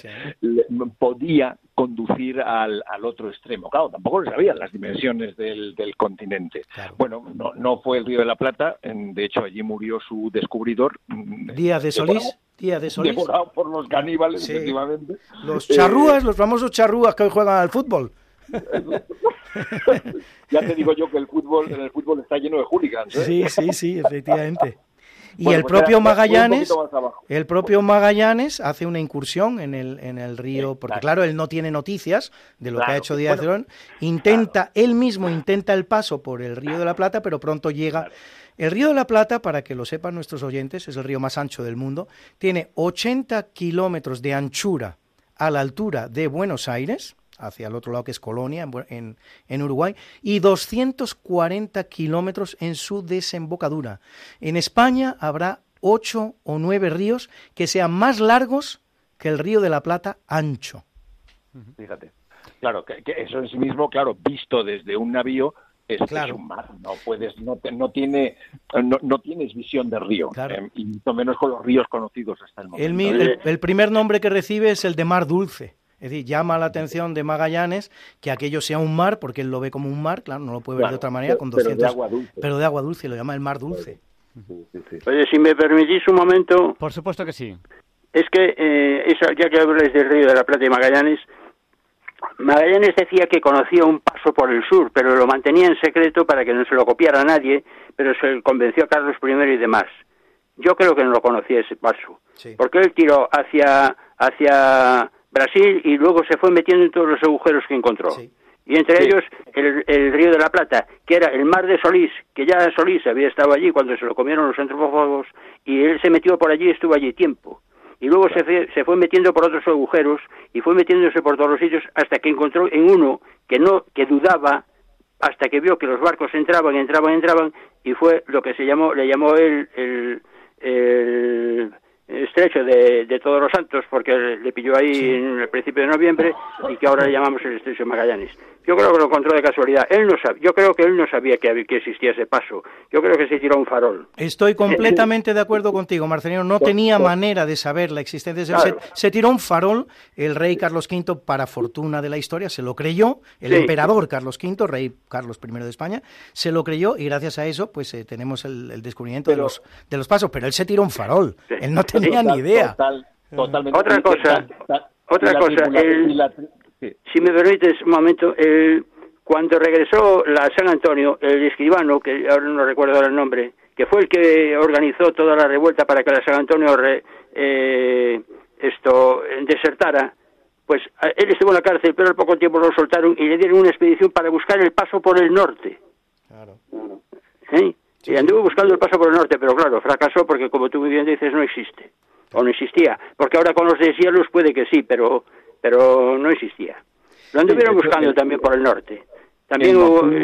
podía conducir al, al, otro extremo. Claro, tampoco se sabían las dimensiones del, del continente. Bueno, no, no fue el Río de la Plata, de hecho allí murió su descubridor. Díaz de Solís. Díaz de Solís. Devorado por los caníbales, efectivamente. Los charrúas, los famosos charrúas que hoy juegan al fútbol. ya te digo yo que el fútbol, en el fútbol está lleno de hooligans. ¿eh? Sí, sí, sí, efectivamente. Y el pues propio Magallanes, el propio Magallanes hace una incursión en el, en el río, porque claro, él no tiene noticias de lo que ha hecho Díaz de Intenta, él mismo intenta el paso por el río de la Plata, pero pronto llega. El río de la Plata, para que lo sepan nuestros oyentes, es el río más ancho del mundo. Tiene 80 kilómetros de anchura a la altura de Buenos Aires hacia el otro lado que es Colonia, en, en, Uruguay, y 240 kilómetros en su desembocadura. En España habrá ocho o nueve ríos que sean más largos que el río de la Plata ancho. Fíjate. Claro, que, eso en sí mismo, claro, visto desde un navío, es, un mar, no puedes, no, no tiene, no, tienes visión de río, eh, y mucho menos con los ríos conocidos hasta el momento. el primer nombre que recibe es el de Mar Dulce. Es decir, llama la atención de Magallanes que aquello sea un mar, porque él lo ve como un mar, claro, no lo puede ver de otra manera, con 200... Pero de agua dulce. Pero de agua dulce, lo llama el mar dulce. Oye, si me permitís un momento... Por supuesto que sí. Es que, eh, ya que habláis del Río de la Plata y Magallanes, Magallanes decía que conocía un paso por el sur, pero lo mantenía en secreto para que no se lo copiara nadie, pero se convenció a Carlos I y demás. Yo creo que no lo conocía ese paso, porque él tiró hacia, hacia Brasil y luego se fue metiendo en todos los agujeros que encontró. Y entre ellos el, río de la Plata, que era el mar de Solís, que ya Solís había estado allí cuando se lo comieron los antropófagos, y él se metió por allí y estuvo allí tiempo. Y luego se, fue, se fue metiendo por otros agujeros y fue metiéndose por todos los sitios hasta que encontró en uno que no que dudaba hasta que vio que los barcos entraban, entraban, entraban y fue lo que se llamó le llamó él el, el estrecho de, de, Todos los Santos, porque le pilló ahí en el principio de noviembre y que ahora le llamamos el estrecho Magallanes. Yo creo que lo encontró de casualidad. Él no sabía, yo creo que él no sabía que, que existía ese paso. Yo creo que se tiró un farol. Estoy completamente de acuerdo contigo, Marcelino. No tenía manera de saber la existencia de ese. Se, tiró un farol. El rey Carlos V, para fortuna de la historia, se lo creyó. El emperador Carlos V, rey Carlos I de España, se lo creyó y gracias a eso, pues eh, tenemos el, descubrimiento de los de los pasos. Pero él se tiró un farol. Él no tenía ni idea. totalmente. Otra cosa. Otra cosa. Si me permites un momento, cuando regresó la San Antonio, el escribano, que ahora no recuerdo el nombre, que fue el que organizó toda la revuelta para que la San Antonio eh, esto desertara, pues él estuvo en la cárcel, pero al poco tiempo lo soltaron y le dieron una expedición para buscar el paso por el norte. Claro. y anduvo buscando el paso por el norte, pero claro, fracasó porque, como tú muy bien dices, no existe. O no existía. Porque ahora con los deshielos puede que sí, pero pero no existía. Lo anduvieron buscando también por el norte. También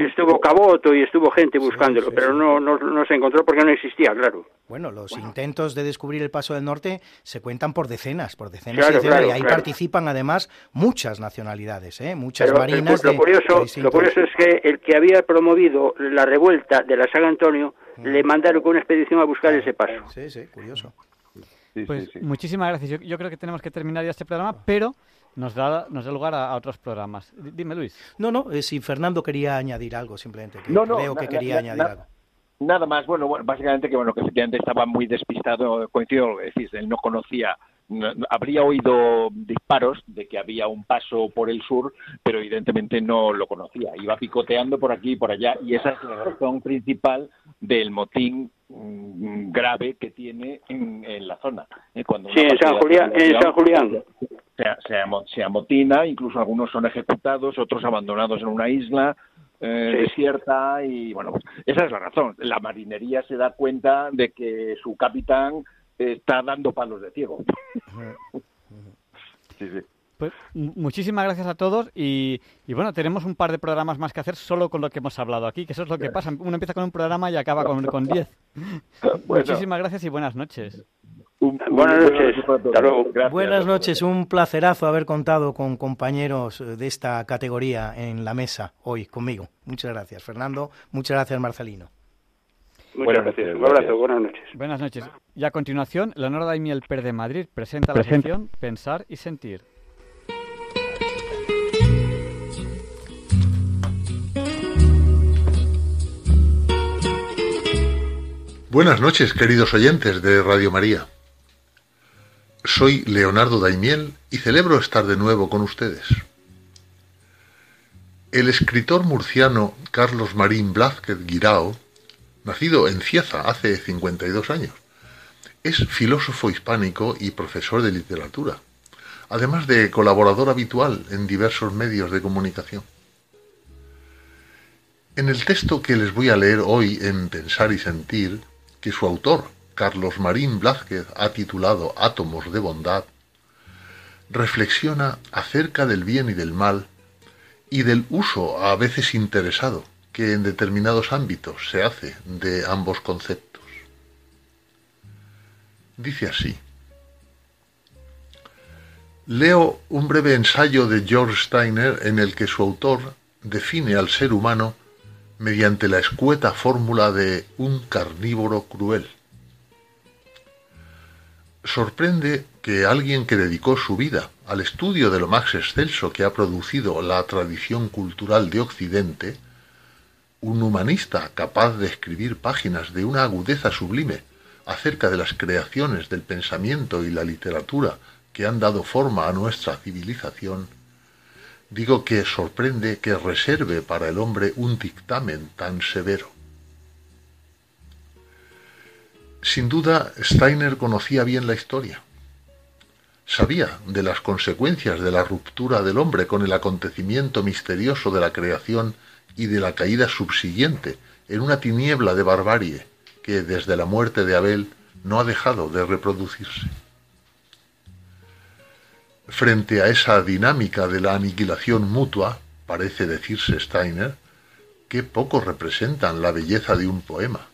estuvo Caboto y estuvo gente buscándolo, pero no, no, se encontró porque no existía, claro. Bueno, los intentos de descubrir el paso del norte se cuentan por decenas, por decenas, y ahí participan además muchas nacionalidades, ¿eh? muchas marinas. lo, curioso, lo curioso es que el que había promovido la revuelta de la San Antonio mm. le mandaron con una expedición a buscar ese paso. Sí, sí, curioso. pues muchísimas gracias. yo creo que tenemos que terminar ya este programa, pero nos da, nos da lugar a, otros programas. Dime, Luis. No, no, eh, si Fernando quería añadir algo, simplemente. Que no, no, creo que quería añadir algo. Nada más, bueno, básicamente que bueno que efectivamente estaba muy despistado, coincido lo que decís, él no conocía, habría oído disparos de que había un paso por el sur, pero evidentemente no lo conocía, iba picoteando por aquí y por allá, y esa es la razón principal del motín mm, grave que tiene en, la zona. ¿eh? Cuando sí, en San Julián. En San Julián se, amotina, incluso algunos son ejecutados, otros abandonados en una isla eh, desierta y bueno, pues esa es la razón. La marinería se da cuenta de que su capitán está dando palos de ciego. Pues muchísimas gracias a todos y, bueno, tenemos un par de programas más que hacer solo con lo que hemos hablado aquí, que eso es lo que pasa. Uno empieza con un programa y acaba con, con diez. Muchísimas gracias y buenas noches. Buenas noches. Buenas noches, un placerazo haber contado con compañeros de esta categoría en la mesa hoy conmigo. Muchas gracias, Fernando. Muchas gracias, Marcelino. Muchas gracias. Un abrazo, buenas noches. Buenas noches. Y a continuación, Leonardo Daimiel Per de Madrid presenta la sección Pensar y Sentir. Buenas noches, queridos oyentes de Radio María. Soy Leonardo Daimiel y celebro estar de nuevo con ustedes. El escritor murciano Carlos Marín Blázquez Guirao, nacido en Cieza hace 52 años, es filósofo hispánico y profesor de literatura, además de colaborador habitual en diversos medios de comunicación. En el texto que les voy a leer hoy en Pensar y Sentir, que su autor, Carlos Marín Blázquez, ha titulado Átomos de Bondad, reflexiona acerca del bien y del mal y del uso a veces interesado que en determinados ámbitos se hace de ambos conceptos. Dice así. Leo un breve ensayo de George Steiner en el que su autor define al ser humano mediante la escueta fórmula de un carnívoro cruel. Sorprende que alguien que dedicó su vida al estudio de lo más excelso que ha producido la tradición cultural de Occidente, un humanista capaz de escribir páginas de una agudeza sublime acerca de las creaciones del pensamiento y la literatura que han dado forma a nuestra civilización, Digo que sorprende que reserve para el hombre un dictamen tan severo. Sin duda, Steiner conocía bien la historia. Sabía de las consecuencias de la ruptura del hombre con el acontecimiento misterioso de la creación y de la caída subsiguiente en una tiniebla de barbarie que desde la muerte de Abel no ha dejado de reproducirse. Frente a esa dinámica de la aniquilación mutua, parece decirse Steiner, que poco representan la belleza de un poema,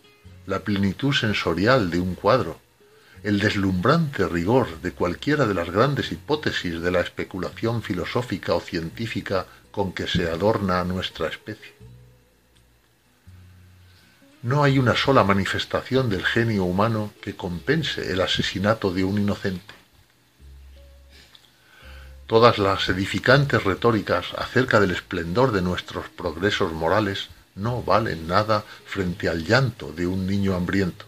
la plenitud sensorial de un cuadro, el deslumbrante rigor de cualquiera de las grandes hipótesis de la especulación filosófica o científica con que se adorna nuestra especie. No hay una sola manifestación del genio humano que compense el asesinato de un inocente. Todas las edificantes retóricas acerca del esplendor de nuestros progresos morales no valen nada frente al llanto de un niño hambriento.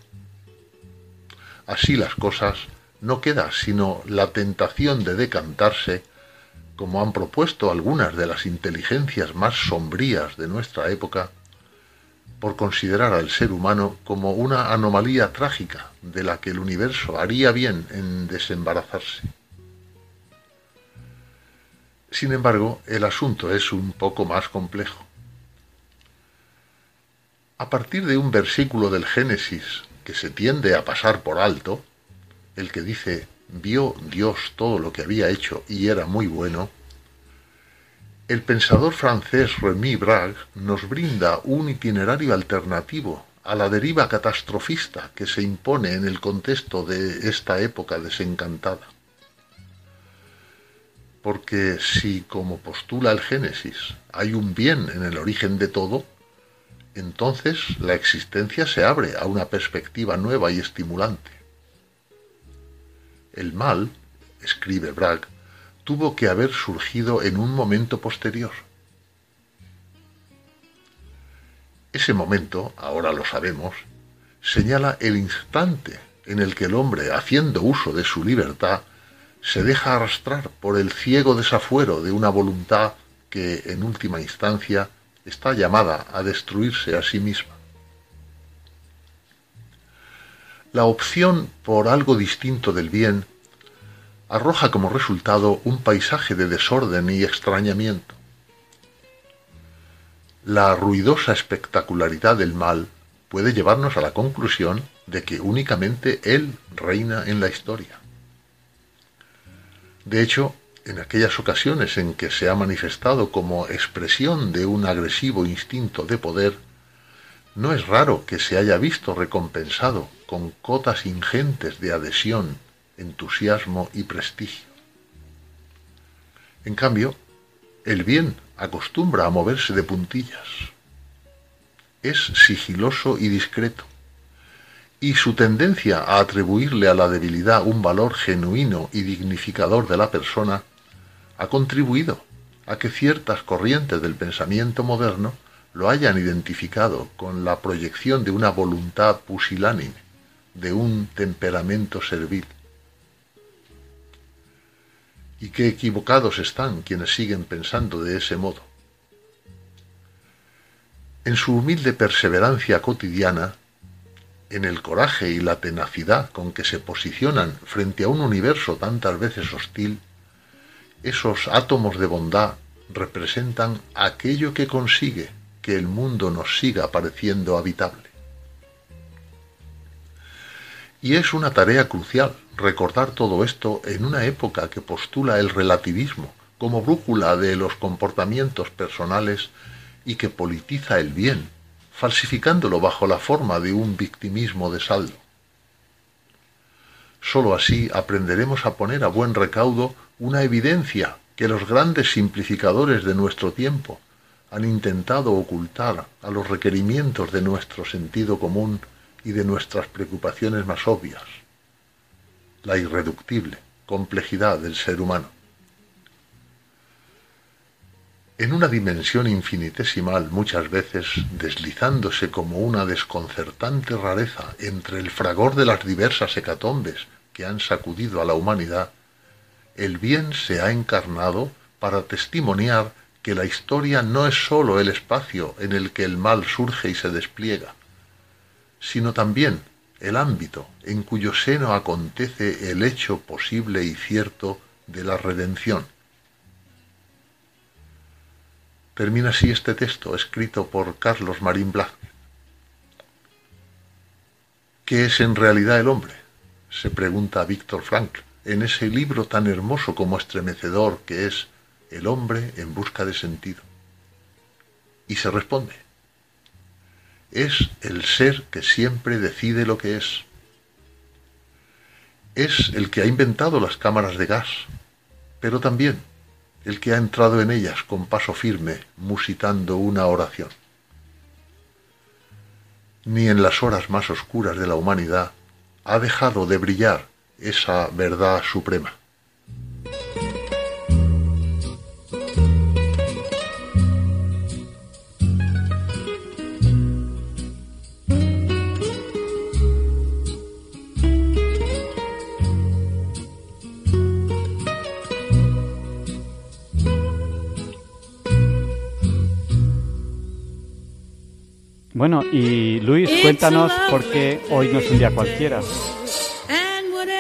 Así las cosas, no queda sino la tentación de decantarse, como han propuesto algunas de las inteligencias más sombrías de nuestra época, por considerar al ser humano como una anomalía trágica de la que el universo haría bien en desembarazarse. Sin embargo, el asunto es un poco más complejo. A partir de un versículo del Génesis que se tiende a pasar por alto, el que dice, vio Dios todo lo que había hecho y era muy bueno, el pensador francés Rémy Brague nos brinda un itinerario alternativo a la deriva catastrofista que se impone en el contexto de esta época desencantada. Porque si, como postula el Génesis, hay un bien en el origen de todo, entonces la existencia se abre a una perspectiva nueva y estimulante. El mal, escribe Bragg, tuvo que haber surgido en un momento posterior. Ese momento, ahora lo sabemos, señala el instante en el que el hombre, haciendo uso de su libertad, se deja arrastrar por el ciego desafuero de una voluntad que, en última instancia, está llamada a destruirse a sí misma. La opción por algo distinto del bien arroja como resultado un paisaje de desorden y extrañamiento. La ruidosa espectacularidad del mal puede llevarnos a la conclusión de que únicamente él reina en la historia. De hecho, en aquellas ocasiones en que se ha manifestado como expresión de un agresivo instinto de poder, no es raro que se haya visto recompensado con cotas ingentes de adhesión, entusiasmo y prestigio. En cambio, el bien acostumbra a moverse de puntillas. Es sigiloso y discreto y su tendencia a atribuirle a la debilidad un valor genuino y dignificador de la persona ha contribuido a que ciertas corrientes del pensamiento moderno lo hayan identificado con la proyección de una voluntad pusilánime, de un temperamento servil. Y qué equivocados están quienes siguen pensando de ese modo. En su humilde perseverancia cotidiana, en el coraje y la tenacidad con que se posicionan frente a un universo tantas veces hostil, esos átomos de bondad representan aquello que consigue que el mundo nos siga pareciendo habitable. Y es una tarea crucial recordar todo esto en una época que postula el relativismo como brújula de los comportamientos personales y que politiza el bien falsificándolo bajo la forma de un victimismo de saldo. Sólo así aprenderemos a poner a buen recaudo una evidencia que los grandes simplificadores de nuestro tiempo han intentado ocultar a los requerimientos de nuestro sentido común y de nuestras preocupaciones más obvias, la irreductible complejidad del ser humano. en una dimensión infinitesimal muchas veces deslizándose como una desconcertante rareza entre el fragor de las diversas hecatombes que han sacudido a la humanidad, el bien se ha encarnado para testimoniar que la historia no es sólo el espacio en el que el mal surge y se despliega, sino también el ámbito en cuyo seno acontece el hecho posible y cierto de la redención. Termina así este texto escrito por Carlos Marín Blas. ¿Qué es en realidad el hombre? se pregunta Víctor Frank en ese libro tan hermoso como estremecedor que es El hombre en busca de sentido. Y se responde, es el ser que siempre decide lo que es. Es el que ha inventado las cámaras de gas, pero también el que ha entrado en ellas con paso firme, musitando una oración. Ni en las horas más oscuras de la humanidad ha dejado de brillar esa verdad suprema. Bueno, y Luis, cuéntanos por qué hoy no es un día cualquiera.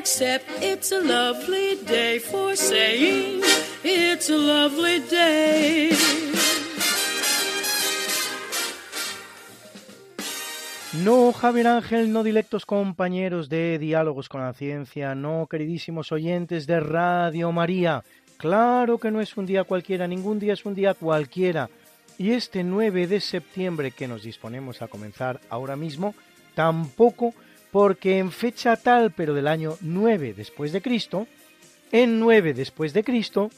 Except it's a lovely day for saying it's a lovely day. No, Javier Ángel, no directos compañeros de Diálogos con la Ciencia, no, queridísimos oyentes de Radio María. Claro que no es un día cualquiera, ningún día es un día cualquiera. Y este 9 de septiembre que nos disponemos a comenzar ahora mismo, tampoco porque en fecha tal, pero del año 9 después de Cristo, en 9 después de Cristo,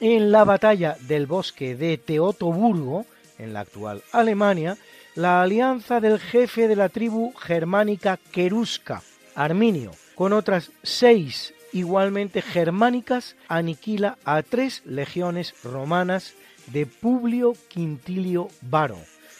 en la batalla del bosque de Teotoburgo, en la actual Alemania, la alianza del jefe de la tribu germánica Querusca, Arminio, con otras seis igualmente germánicas, aniquila a tres legiones romanas de Publio Quintilio Varo,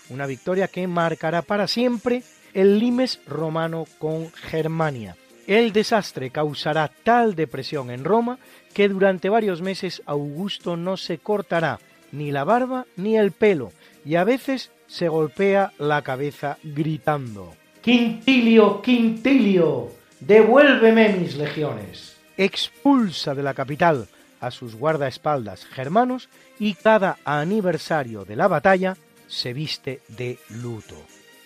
una victoria que marcará para siempre el limes romano con Germania. El desastre causará tal depresión en Roma que durante varios meses Augusto no se cortará ni la barba ni el pelo y a veces se golpea la cabeza gritando Quintilio, Quintilio, devuélveme mis legiones. Expulsa de la capital a sus guardaespaldas germanos y cada aniversario de la batalla se viste de luto.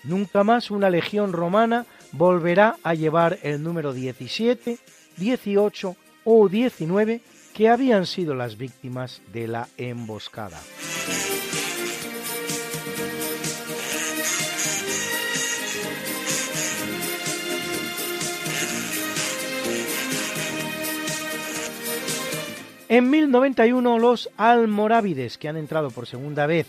Nunca más una legión romana volverá a llevar el número 17, 18 o 19 que habían sido las víctimas de la emboscada. En 1091 los almorávides, que han entrado por segunda vez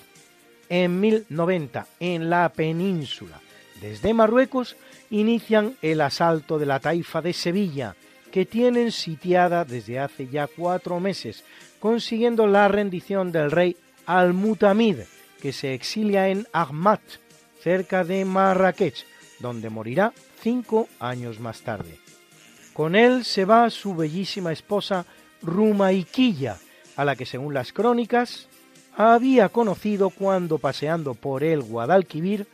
en 1090 en la península. Desde Marruecos inician el asalto de la taifa de Sevilla que tienen sitiada desde hace ya cuatro meses, consiguiendo la rendición del rey Al-Mutamid, que se exilia en Ahmad, cerca de Marrakech, donde morirá cinco años más tarde. Con él se va su bellísima esposa Rumaiquilla, a la que según las crónicas había conocido cuando paseando por el Guadalquivir,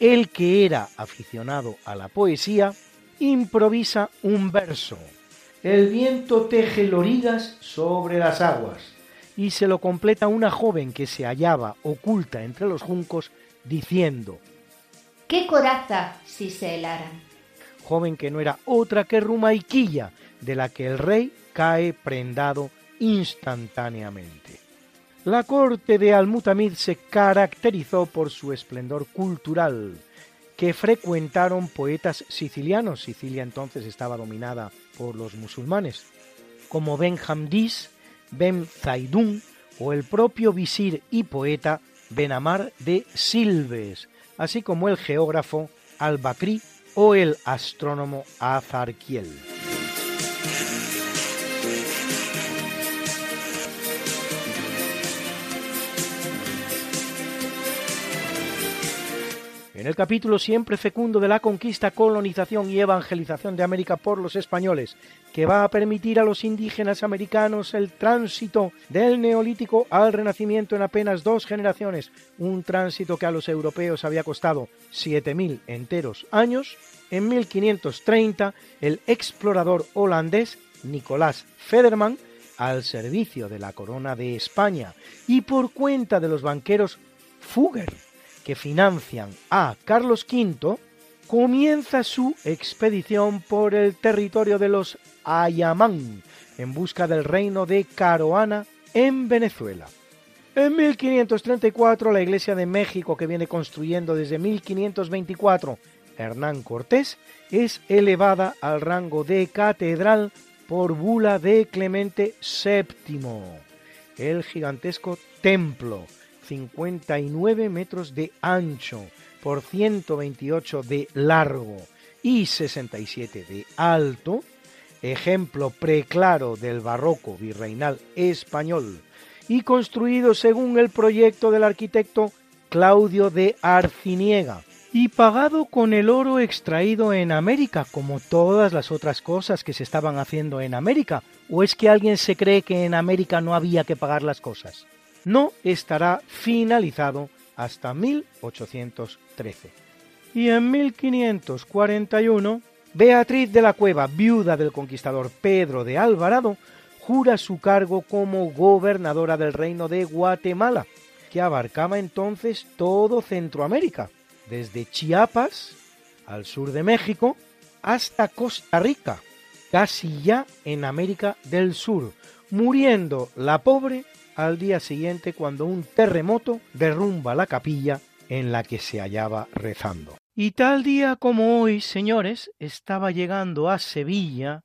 el que era aficionado a la poesía, improvisa un verso. El viento teje lorigas sobre las aguas, y se lo completa una joven que se hallaba oculta entre los juncos, diciendo ¿Qué coraza si se helaran? Joven que no era otra que Rumaiquilla, de la que el rey cae prendado instantáneamente. La corte de Al-Mutamid se caracterizó por su esplendor cultural, que frecuentaron poetas sicilianos. Sicilia entonces estaba dominada por los musulmanes, como Ben Hamdis, Ben Zaidun o el propio visir y poeta Benamar de Silves, así como el geógrafo Al-Bakri o el astrónomo Azarquiel. En el capítulo siempre fecundo de la conquista, colonización y evangelización de América por los españoles, que va a permitir a los indígenas americanos el tránsito del neolítico al renacimiento en apenas dos generaciones, un tránsito que a los europeos había costado 7.000 enteros años, en 1530 el explorador holandés Nicolás Federman, al servicio de la corona de España y por cuenta de los banqueros Fugger, financian a Carlos V, comienza su expedición por el territorio de los Ayamán en busca del reino de Caroana en Venezuela. En 1534 la Iglesia de México que viene construyendo desde 1524 Hernán Cortés es elevada al rango de catedral por bula de Clemente VII. El gigantesco templo 59 metros de ancho por 128 de largo y 67 de alto, ejemplo preclaro del barroco virreinal español y construido según el proyecto del arquitecto Claudio de Arciniega y pagado con el oro extraído en América, como todas las otras cosas que se estaban haciendo en América, o es que alguien se cree que en América no había que pagar las cosas no estará finalizado hasta 1813. Y en 1541, Beatriz de la Cueva, viuda del conquistador Pedro de Alvarado, jura su cargo como gobernadora del reino de Guatemala, que abarcaba entonces todo Centroamérica, desde Chiapas al sur de México hasta Costa Rica, casi ya en América del Sur, muriendo la pobre al día siguiente cuando un terremoto derrumba la capilla en la que se hallaba rezando. Y tal día como hoy, señores, estaba llegando a Sevilla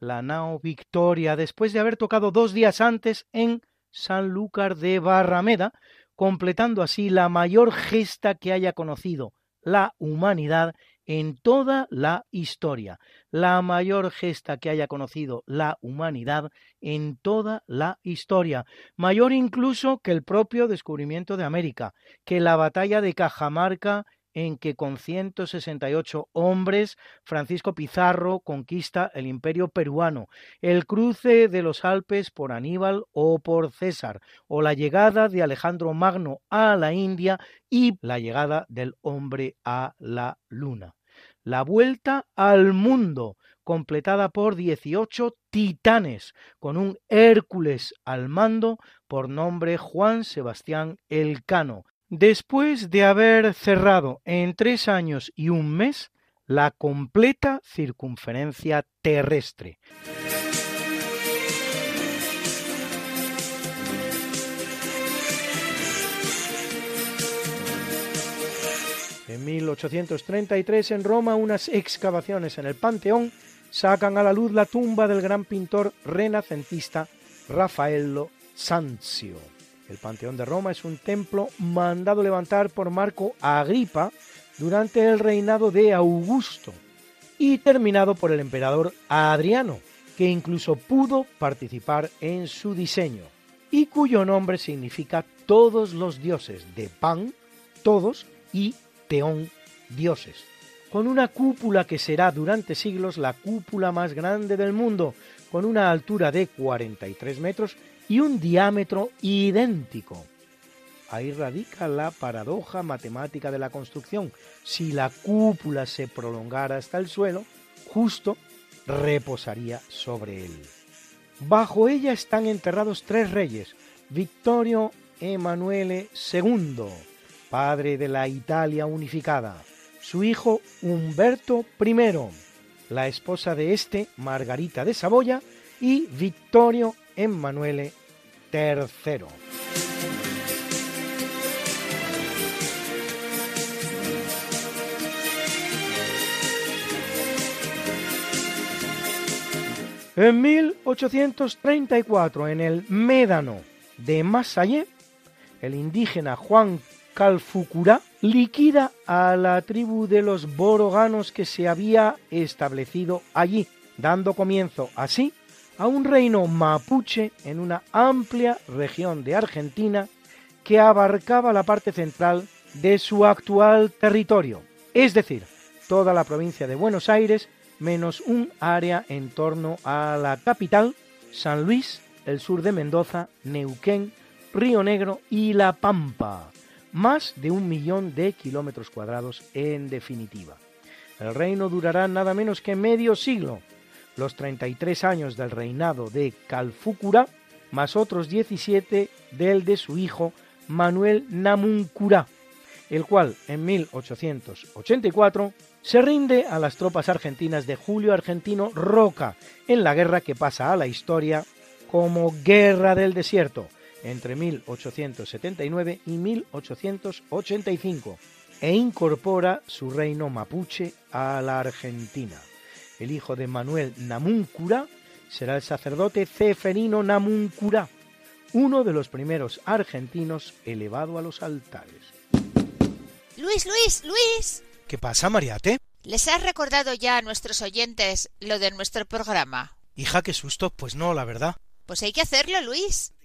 la nao Victoria después de haber tocado dos días antes en Sanlúcar de Barrameda, completando así la mayor gesta que haya conocido la humanidad en toda la historia, la mayor gesta que haya conocido la humanidad en toda la historia, mayor incluso que el propio descubrimiento de América, que la batalla de Cajamarca en que con 168 hombres Francisco Pizarro conquista el imperio peruano, el cruce de los Alpes por Aníbal o por César, o la llegada de Alejandro Magno a la India y la llegada del hombre a la luna. La vuelta al mundo, completada por 18 titanes, con un Hércules al mando por nombre Juan Sebastián Elcano, después de haber cerrado en tres años y un mes la completa circunferencia terrestre. En 1833 en Roma unas excavaciones en el Panteón sacan a la luz la tumba del gran pintor renacentista Raffaello Sanzio. El Panteón de Roma es un templo mandado levantar por Marco Agripa durante el reinado de Augusto y terminado por el emperador Adriano, que incluso pudo participar en su diseño y cuyo nombre significa todos los dioses de Pan, todos, y Teón, dioses, con una cúpula que será durante siglos la cúpula más grande del mundo, con una altura de 43 metros y un diámetro idéntico. Ahí radica la paradoja matemática de la construcción. Si la cúpula se prolongara hasta el suelo, justo reposaría sobre él. Bajo ella están enterrados tres reyes, Vittorio Emanuele II, padre de la Italia unificada, su hijo Humberto I, la esposa de este, Margarita de Saboya, y Vittorio Emanuele III. En 1834, en el Médano de Massaye, el indígena Juan Calfucurá liquida a la tribu de los boroganos que se había establecido allí, dando comienzo así a un reino mapuche en una amplia región de Argentina que abarcaba la parte central de su actual territorio, es decir, toda la provincia de Buenos Aires menos un área en torno a la capital, San Luis, el sur de Mendoza, Neuquén, Río Negro y La Pampa, más de un millón de kilómetros cuadrados en definitiva. El reino durará nada menos que medio siglo, los 33 años del reinado de Calfúcura, más otros 17 del de su hijo Manuel Namuncurá, el cual en 1884 se rinde a las tropas argentinas de Julio Argentino Roca en la guerra que pasa a la historia como Guerra del Desierto entre 1879 y 1885 e incorpora su reino mapuche a la Argentina. El hijo de Manuel Namuncura será el sacerdote Ceferino Namuncura, uno de los primeros argentinos elevado a los altares. Luis, Luis, Luis. ¿Qué pasa, Mariate? ¿Les has recordado ya a nuestros oyentes lo de nuestro programa? Hija, qué susto. Pues no, la verdad. Pues hay que hacerlo, Luis.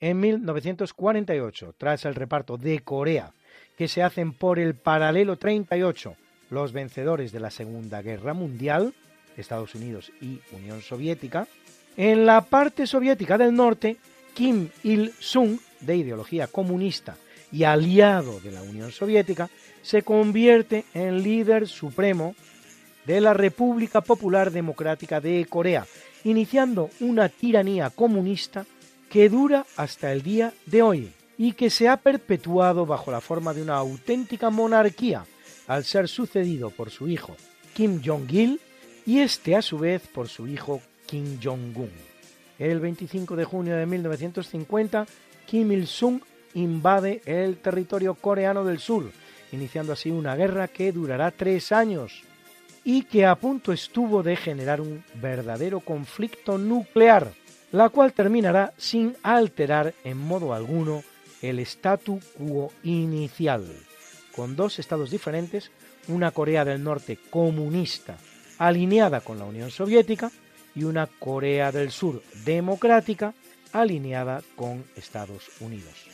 En 1948, tras el reparto de Corea, que se hacen por el paralelo 38, los vencedores de la Segunda Guerra Mundial, Estados Unidos y Unión Soviética, en la parte soviética del norte, Kim Il-sung, de ideología comunista y aliado de la Unión Soviética, se convierte en líder supremo de la República Popular Democrática de Corea, iniciando una tiranía comunista que dura hasta el día de hoy y que se ha perpetuado bajo la forma de una auténtica monarquía al ser sucedido por su hijo Kim Jong-il y este a su vez por su hijo Kim Jong-un. El 25 de junio de 1950, Kim Il-sung invade el territorio coreano del sur, iniciando así una guerra que durará tres años y que a punto estuvo de generar un verdadero conflicto nuclear la cual terminará sin alterar en modo alguno el statu quo inicial, con dos estados diferentes, una Corea del Norte comunista alineada con la Unión Soviética y una Corea del Sur democrática alineada con Estados Unidos.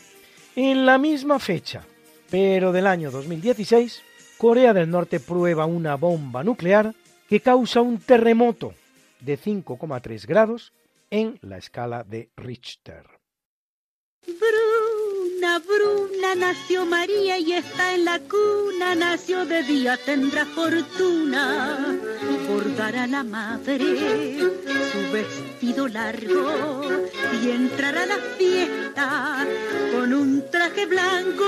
En la misma fecha, pero del año 2016, Corea del Norte prueba una bomba nuclear que causa un terremoto de 5,3 grados en la escala de Richter. Bruna, Bruna, nació María y está en la cuna, nació de día, tendrá fortuna, bordará la madre su vestido largo y entrará a la fiesta con un traje blanco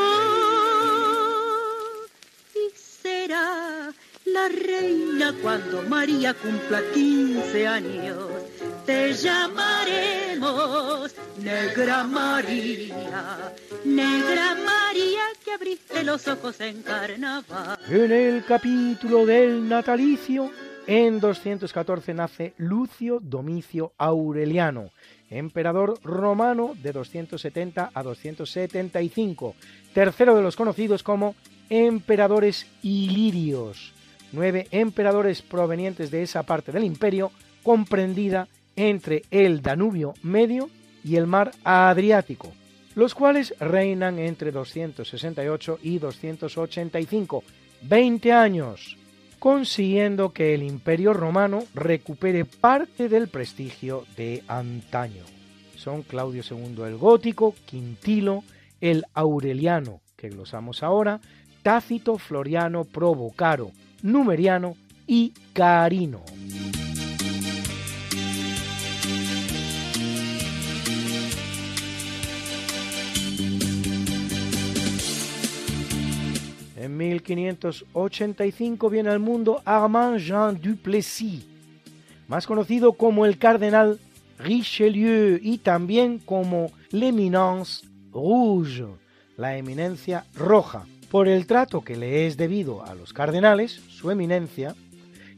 y será la reina cuando María cumpla 15 años. Te llamaremos Negra María, Negra María que abriste los ojos en carnaval. En el capítulo del natalicio, en 214 nace Lucio Domicio Aureliano, emperador romano de 270 a 275, tercero de los conocidos como emperadores ilirios nueve emperadores provenientes de esa parte del imperio comprendida entre el Danubio Medio y el mar Adriático, los cuales reinan entre 268 y 285, 20 años, consiguiendo que el imperio romano recupere parte del prestigio de antaño. Son Claudio II el Gótico, Quintilo, el Aureliano, que glosamos ahora, Tácito, Floriano, Provocaro, Numeriano y Carino. En 1585 viene al mundo Armand Jean Duplessis, más conocido como el cardenal Richelieu y también como l'Eminence Rouge, la eminencia roja, por el trato que le es debido a los cardenales, su eminencia,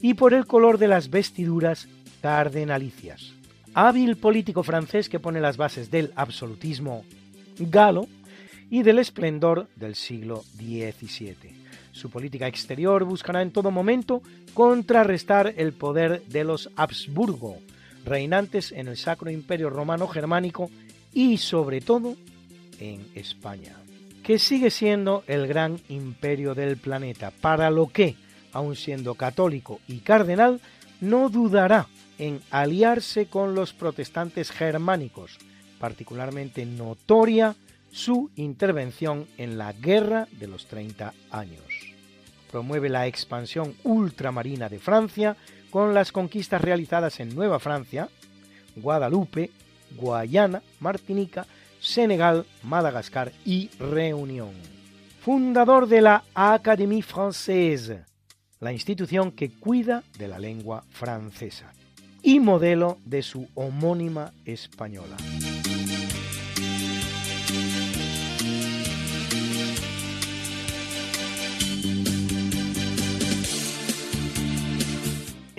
y por el color de las vestiduras cardenalicias. Hábil político francés que pone las bases del absolutismo galo y del esplendor del siglo XVII. Su política exterior buscará en todo momento contrarrestar el poder de los Habsburgo, reinantes en el Sacro Imperio Romano Germánico y sobre todo en España que sigue siendo el gran imperio del planeta, para lo que, aun siendo católico y cardenal, no dudará en aliarse con los protestantes germánicos, particularmente notoria su intervención en la Guerra de los 30 años. Promueve la expansión ultramarina de Francia con las conquistas realizadas en Nueva Francia, Guadalupe, Guayana, Martinica, Senegal, Madagascar y Reunión. Fundador de la Académie Française, la institución que cuida de la lengua francesa, y modelo de su homónima española.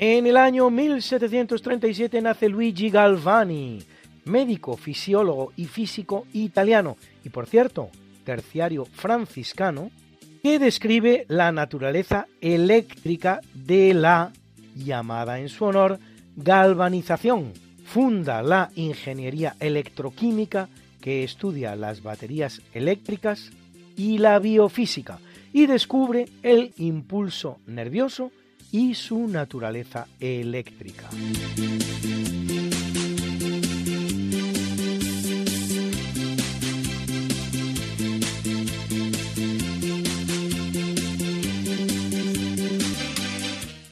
En el año 1737 nace Luigi Galvani, médico, fisiólogo y físico italiano, y por cierto, terciario franciscano, que describe la naturaleza eléctrica de la llamada en su honor galvanización. Funda la ingeniería electroquímica que estudia las baterías eléctricas y la biofísica y descubre el impulso nervioso y su naturaleza eléctrica.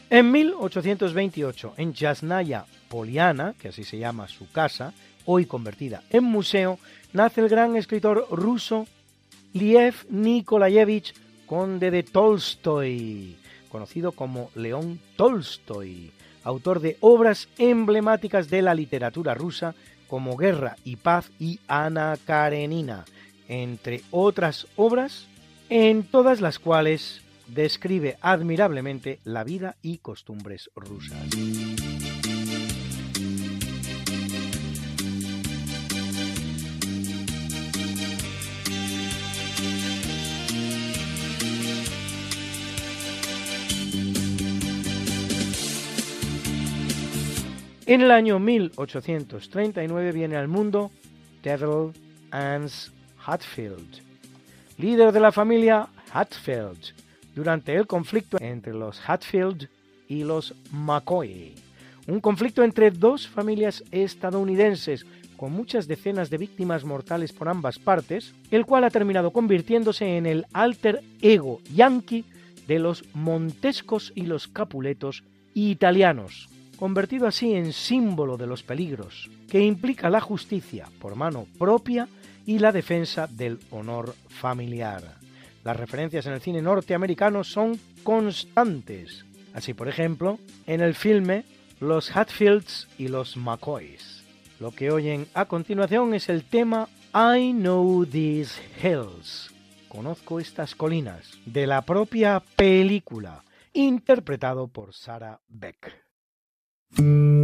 En 1828, en Yasnaya Poliana, que así se llama su casa, hoy convertida en museo, nace el gran escritor ruso Liev Nikolayevich, conde de Tolstoy, conocido como León Tolstoy, autor de obras emblemáticas de la literatura rusa como Guerra y Paz y Ana Karenina, entre otras obras, en todas las cuales describe admirablemente la vida y costumbres rusas. En el año 1839 viene al mundo Devil Ans Hatfield, líder de la familia Hatfield, durante el conflicto entre los Hatfield y los McCoy. Un conflicto entre dos familias estadounidenses con muchas decenas de víctimas mortales por ambas partes, el cual ha terminado convirtiéndose en el alter ego yankee de los Montescos y los Capuletos italianos, convertido así en símbolo de los peligros que implica la justicia por mano propia y la defensa del honor familiar. Las referencias en el cine norteamericano son constantes. Así, por ejemplo, en el filme Los Hatfields y los McCoys. Lo que oyen a continuación es el tema I Know These Hills. Conozco estas colinas de la propia película, interpretado por Sarah Beck. Año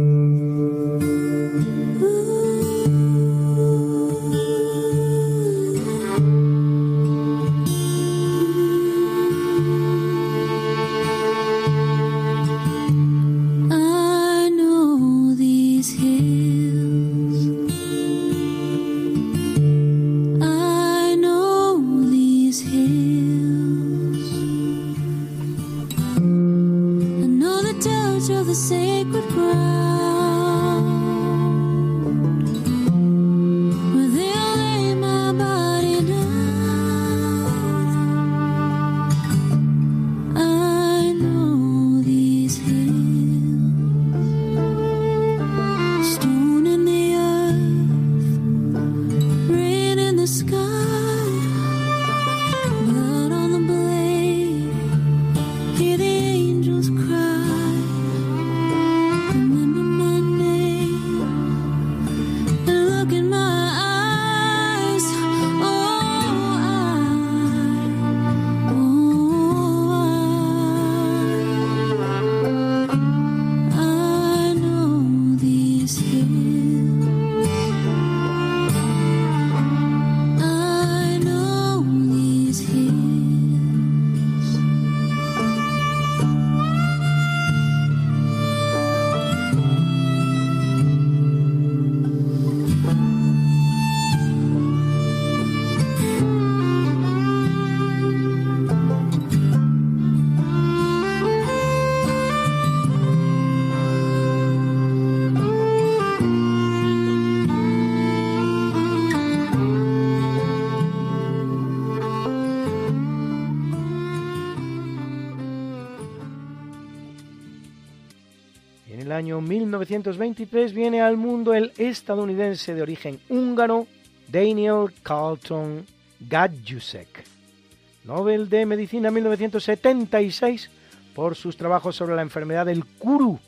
1923 viene al mundo el estadounidense de origen húngaro Daniel Carlton Gadjusek, Nobel de Medicina 1976 por sus trabajos sobre la enfermedad del Kuru,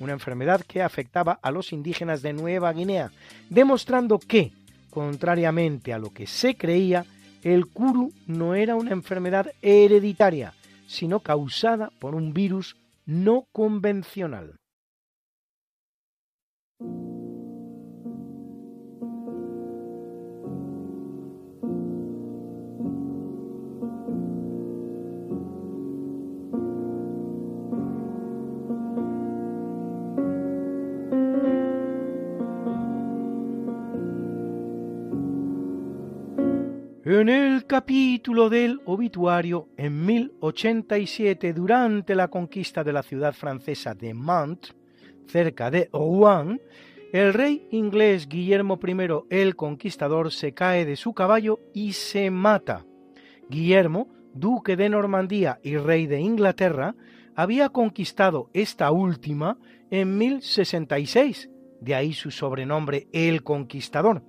una enfermedad que afectaba a los indígenas de Nueva Guinea, demostrando que, contrariamente a lo que se creía, el Kuru no era una enfermedad hereditaria, sino causada por un virus no convencional. En el capítulo del obituario, en 1087, durante la conquista de la ciudad francesa de Mantes, cerca de Rouen, el rey inglés Guillermo I el Conquistador se cae de su caballo y se mata. Guillermo, duque de Normandía y rey de Inglaterra, había conquistado esta última en 1066, de ahí su sobrenombre el Conquistador,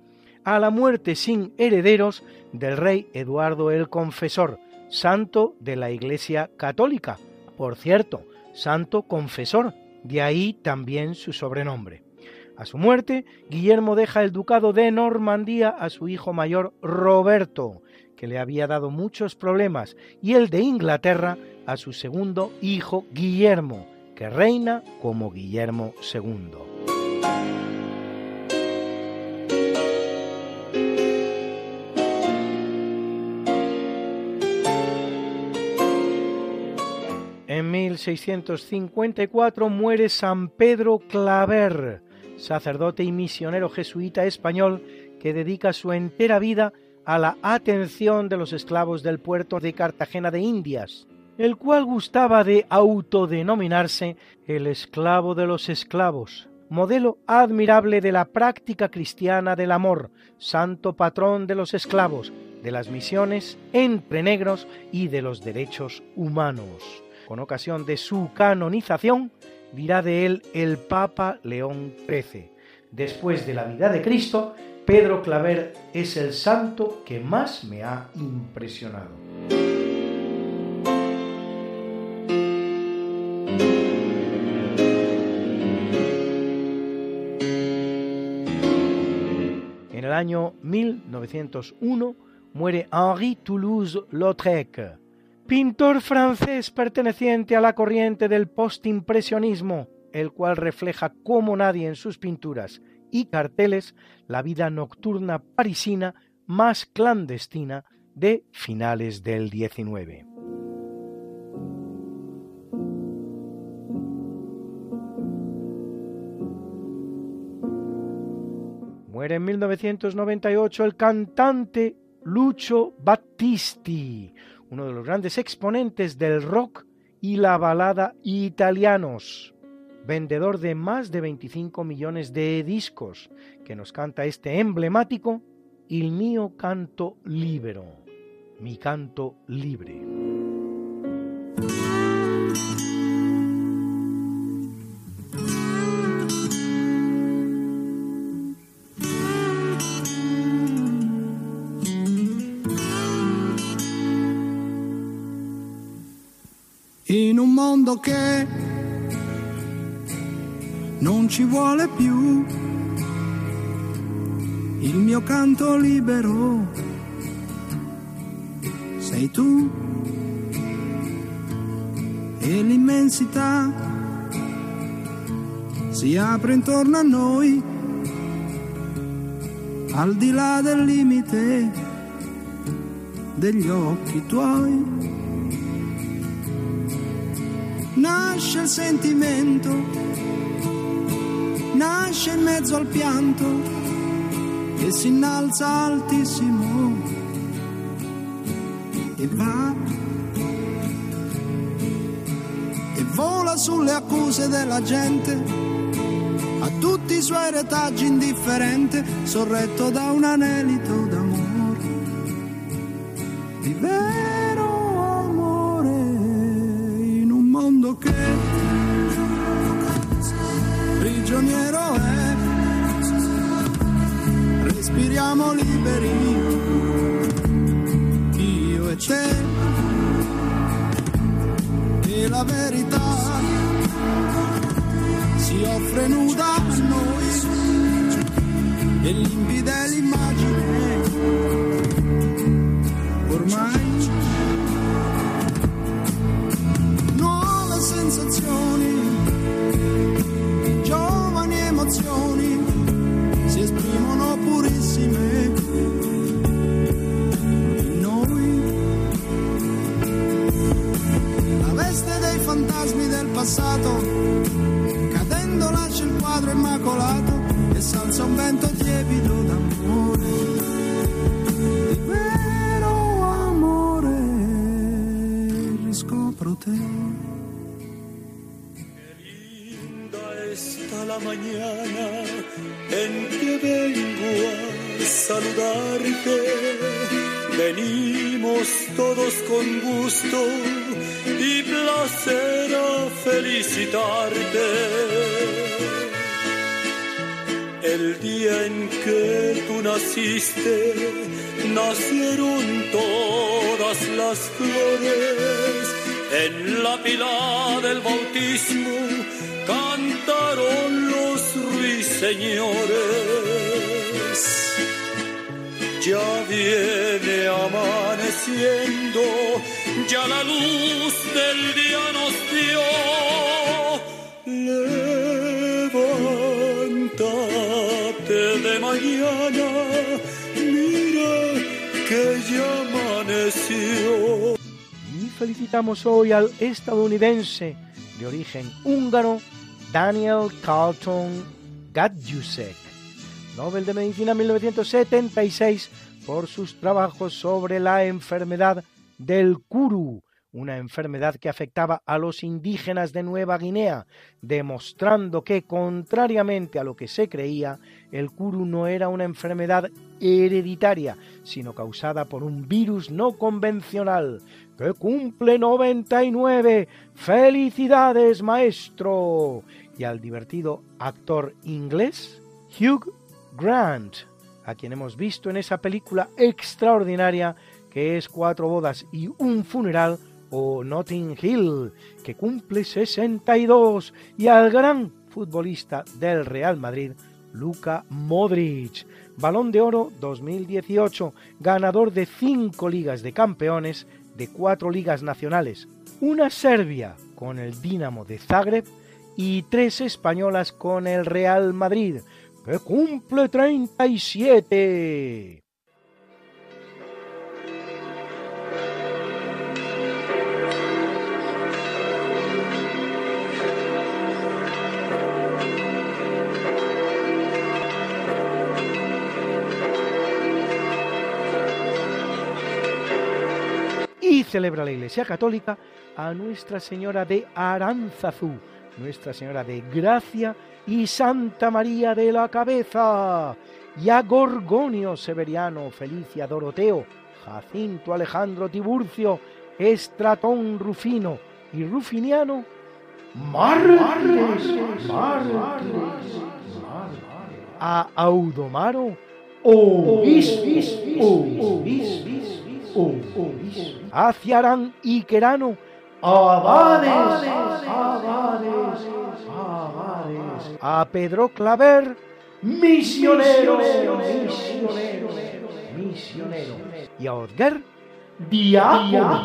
a la muerte sin herederos del rey Eduardo el Confesor, santo de la Iglesia Católica. Por cierto, santo confesor, de ahí también su sobrenombre. A su muerte, Guillermo deja el ducado de Normandía a su hijo mayor Roberto, que le había dado muchos problemas, y el de Inglaterra a su segundo hijo Guillermo, que reina como Guillermo II. 1654 muere San Pedro Claver, sacerdote y misionero jesuita español que dedica su entera vida a la atención de los esclavos del puerto de Cartagena de Indias. el cual gustaba de autodenominarse el esclavo de los esclavos, modelo admirable de la práctica cristiana del amor, santo patrón de los esclavos, de las misiones entre negros y de los derechos humanos. Con ocasión de su canonización, dirá de él el Papa León XIII. Después de la vida de Cristo, Pedro Claver es el santo que más me ha impresionado. En el año 1901 muere Henri Toulouse-Lautrec, pintor francés perteneciente a la corriente del postimpresionismo, el cual refleja como nadie en sus pinturas y carteles la vida nocturna parisina más clandestina de finales del XIX. Muere en 1998 el cantante Lucio Battisti, uno de los grandes exponentes del rock y la balada italianos, vendedor de más de 25 millones de discos, que nos canta este emblemático Il mio canto libero, mi canto libre. In un mondo che non ci vuole più il mio canto libero sei tu e l'immensità. Si apre intorno a noi al di là del limite degli occhi tuoi nasce il sentimento, nasce in mezzo al pianto e si innalza altissimo e va e vola sulle accuse della gente a tutti i suoi retaggi indifferente sorretto da un anelito estadounidense de origen húngaro Daniel Carlton Gadjusek, Nobel de Medicina 1976 por sus trabajos sobre la enfermedad del Kuru, una enfermedad que afectaba a los indígenas de Nueva Guinea, demostrando que, contrariamente a lo que se creía, el kuru no era una enfermedad hereditaria, sino causada por un virus no convencional, que cumple 99. ¡Felicidades, maestro! Y al divertido actor inglés, Hugh Grant, a quien hemos visto en esa película extraordinaria que es Cuatro bodas y un funeral, o Notting Hill, que cumple 62, y al gran futbolista del Real Madrid, Luka Modric, Balón de Oro 2018, ganador de cinco ligas de campeones, de cuatro ligas nacionales, una Serbia con el Dinamo de Zagreb y tres españolas con el Real Madrid, que cumple 37. Celebra la Iglesia Católica a Nuestra Señora de Aranzazú, Nuestra Señora de Gracia y Santa María de la Cabeza, y a Gorgonio Severiano, Felicia Doroteo, Jacinto Alejandro Tiburcio, Estratón Rufino y Rufiniano, mártires, a Audomaro, obispo, hacia Arán y Querano, abades, abades, abades, a Pedro Claver, misionero, misionero, misionero, y a Odger, diácono,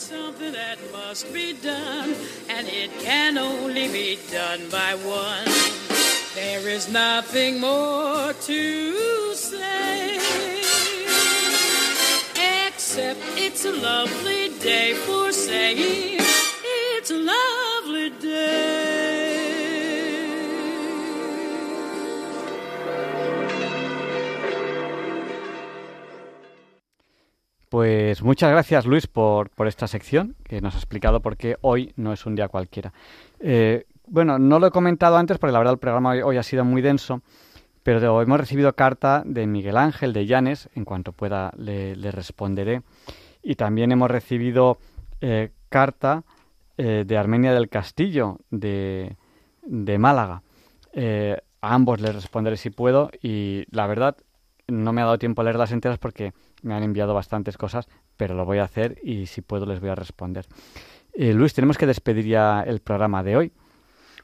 something that must be done, and it can only be done by one. There is nothing more to say, except it's a lovely day for saying it's a lovely day. Pues muchas gracias Luis por, por, esta sección que nos ha explicado por qué hoy no es un día cualquiera. Eh, bueno, no lo he comentado antes porque la verdad el programa hoy, ha sido muy denso, pero hemos recibido carta de Miguel Ángel de Llanes, en cuanto pueda le, responderé, y también hemos recibido eh, carta eh, de Armenia del Castillo, de, Málaga. a ambos les responderé si puedo y la verdad no me ha dado tiempo a leer las enteras porque me han enviado bastantes cosas, pero lo voy a hacer y si puedo les voy a responder. Eh, Luis, tenemos que despedir ya el programa de hoy.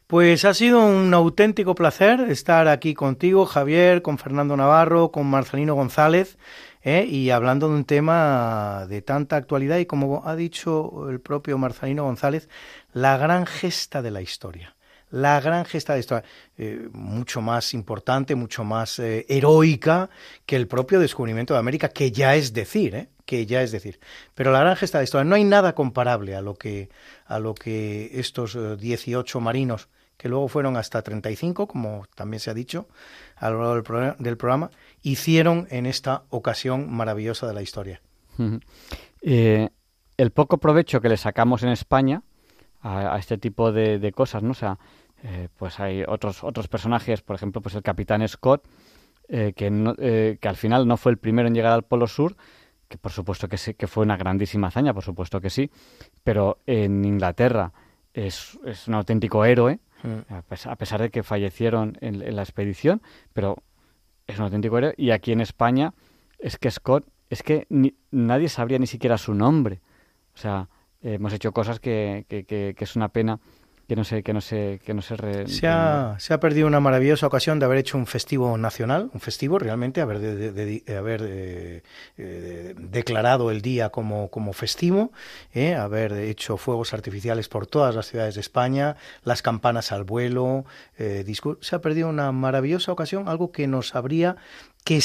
Pues ha sido un auténtico placer estar aquí contigo, Javier, con Fernando Navarro, con Marcelino González, ¿eh? y hablando de un tema de tanta actualidad y como ha dicho el propio Marcelino González, la gran gesta de la historia la gran gesta de historia, eh, mucho más importante, mucho más eh, heroica que el propio descubrimiento de América, que ya es decir, ¿eh? que ya es decir. Pero la gran gesta de historia, no hay nada comparable a lo que, a lo que estos 18 marinos, que luego fueron hasta 35, como también se ha dicho a lo largo del, programa, hicieron en esta ocasión maravillosa de la historia. el poco provecho que le sacamos en España, a, este tipo de, cosas, ¿no? O sea, eh, pues hay otros, otros personajes, por ejemplo, pues el capitán Scott, eh, que, eh, que al final no fue el primero en llegar al Polo Sur, que por supuesto que sí, que fue una grandísima hazaña, por supuesto que sí, pero en Inglaterra es un auténtico héroe, mm. a, pesar, de que fallecieron en, la expedición, pero es un auténtico héroe, y aquí en España es que Scott, es que nadie sabría ni siquiera su nombre, o sea, hemos hecho cosas que, que, es una pena que no sé que no sé que no se se, ha, se ha perdido una maravillosa ocasión de haber hecho un festivo nacional un festivo realmente haber de, haber eh, eh, declarado el día como como festivo eh, haber hecho fuegos artificiales por todas las ciudades de España las campanas al vuelo se ha perdido una maravillosa ocasión algo que nos habría que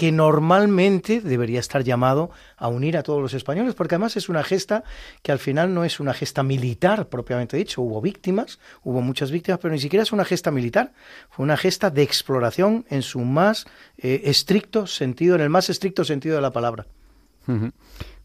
que normalmente debería estar llamado a unir a todos los españoles, porque además es una gesta que al final no es una gesta militar propiamente dicho. Hubo víctimas, hubo muchas víctimas, pero ni siquiera es una gesta militar. Fue una gesta de exploración en su más eh, estricto sentido, en el más estricto sentido de la palabra.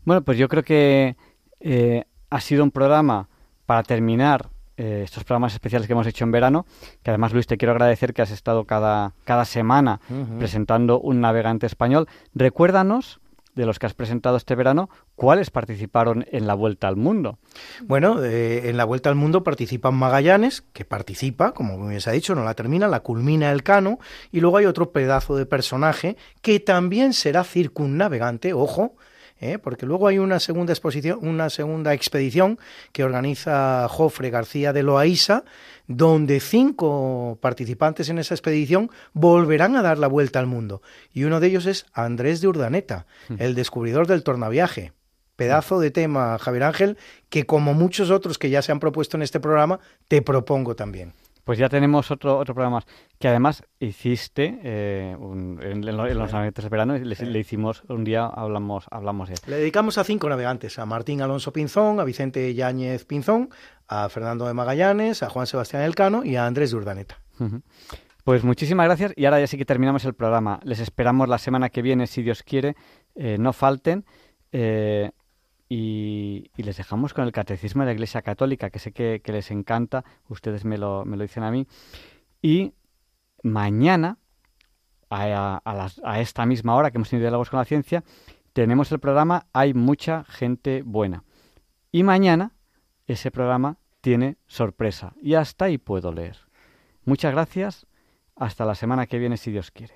Bueno, pues yo creo que eh, ha sido un programa para terminar eh, estos programas especiales que hemos hecho en verano, que además Luis te quiero agradecer que has estado cada, cada semana presentando un navegante español. Recuérdanos de los que has presentado este verano, ¿cuáles participaron en la Vuelta al Mundo? Bueno, eh, en la Vuelta al Mundo participan Magallanes, que participa, como bien se ha dicho, no la termina, la culmina el Cano, y luego hay otro pedazo de personaje que también será circunnavegante, ojo, ¿eh? porque luego hay una segunda exposición, una segunda expedición que organiza Jofre García de Loaiza, donde cinco participantes en esa expedición volverán a dar la vuelta al mundo. Y uno de ellos es Andrés de Urdaneta, hmm. el descubridor del tornaviaje. Pedazo de tema, Javier Ángel, que como muchos otros que ya se han propuesto en este programa, te propongo también. Pues ya tenemos otro, otro programa más, que además hiciste eh, en, los navegantes de verano, le, hicimos un día, hablamos, hablamos de Le dedicamos a cinco navegantes, a Martín Alonso Pinzón, a Vicente Yáñez Pinzón, a Fernando de Magallanes, a Juan Sebastián Elcano y a Andrés de Urdaneta. Pues muchísimas gracias y ahora ya sí que terminamos el programa. Les esperamos la semana que viene, si Dios quiere, eh, no falten. Eh, y, les dejamos con el Catecismo de la Iglesia Católica, que sé que, les encanta, ustedes me lo, me lo, dicen a mí. Y mañana, a, a, esta misma hora que hemos tenido diálogos con la ciencia, tenemos el programa Hay mucha gente buena. Y mañana ese programa tiene sorpresa. Y hasta ahí puedo leer. Muchas gracias. Hasta la semana que viene, si Dios quiere.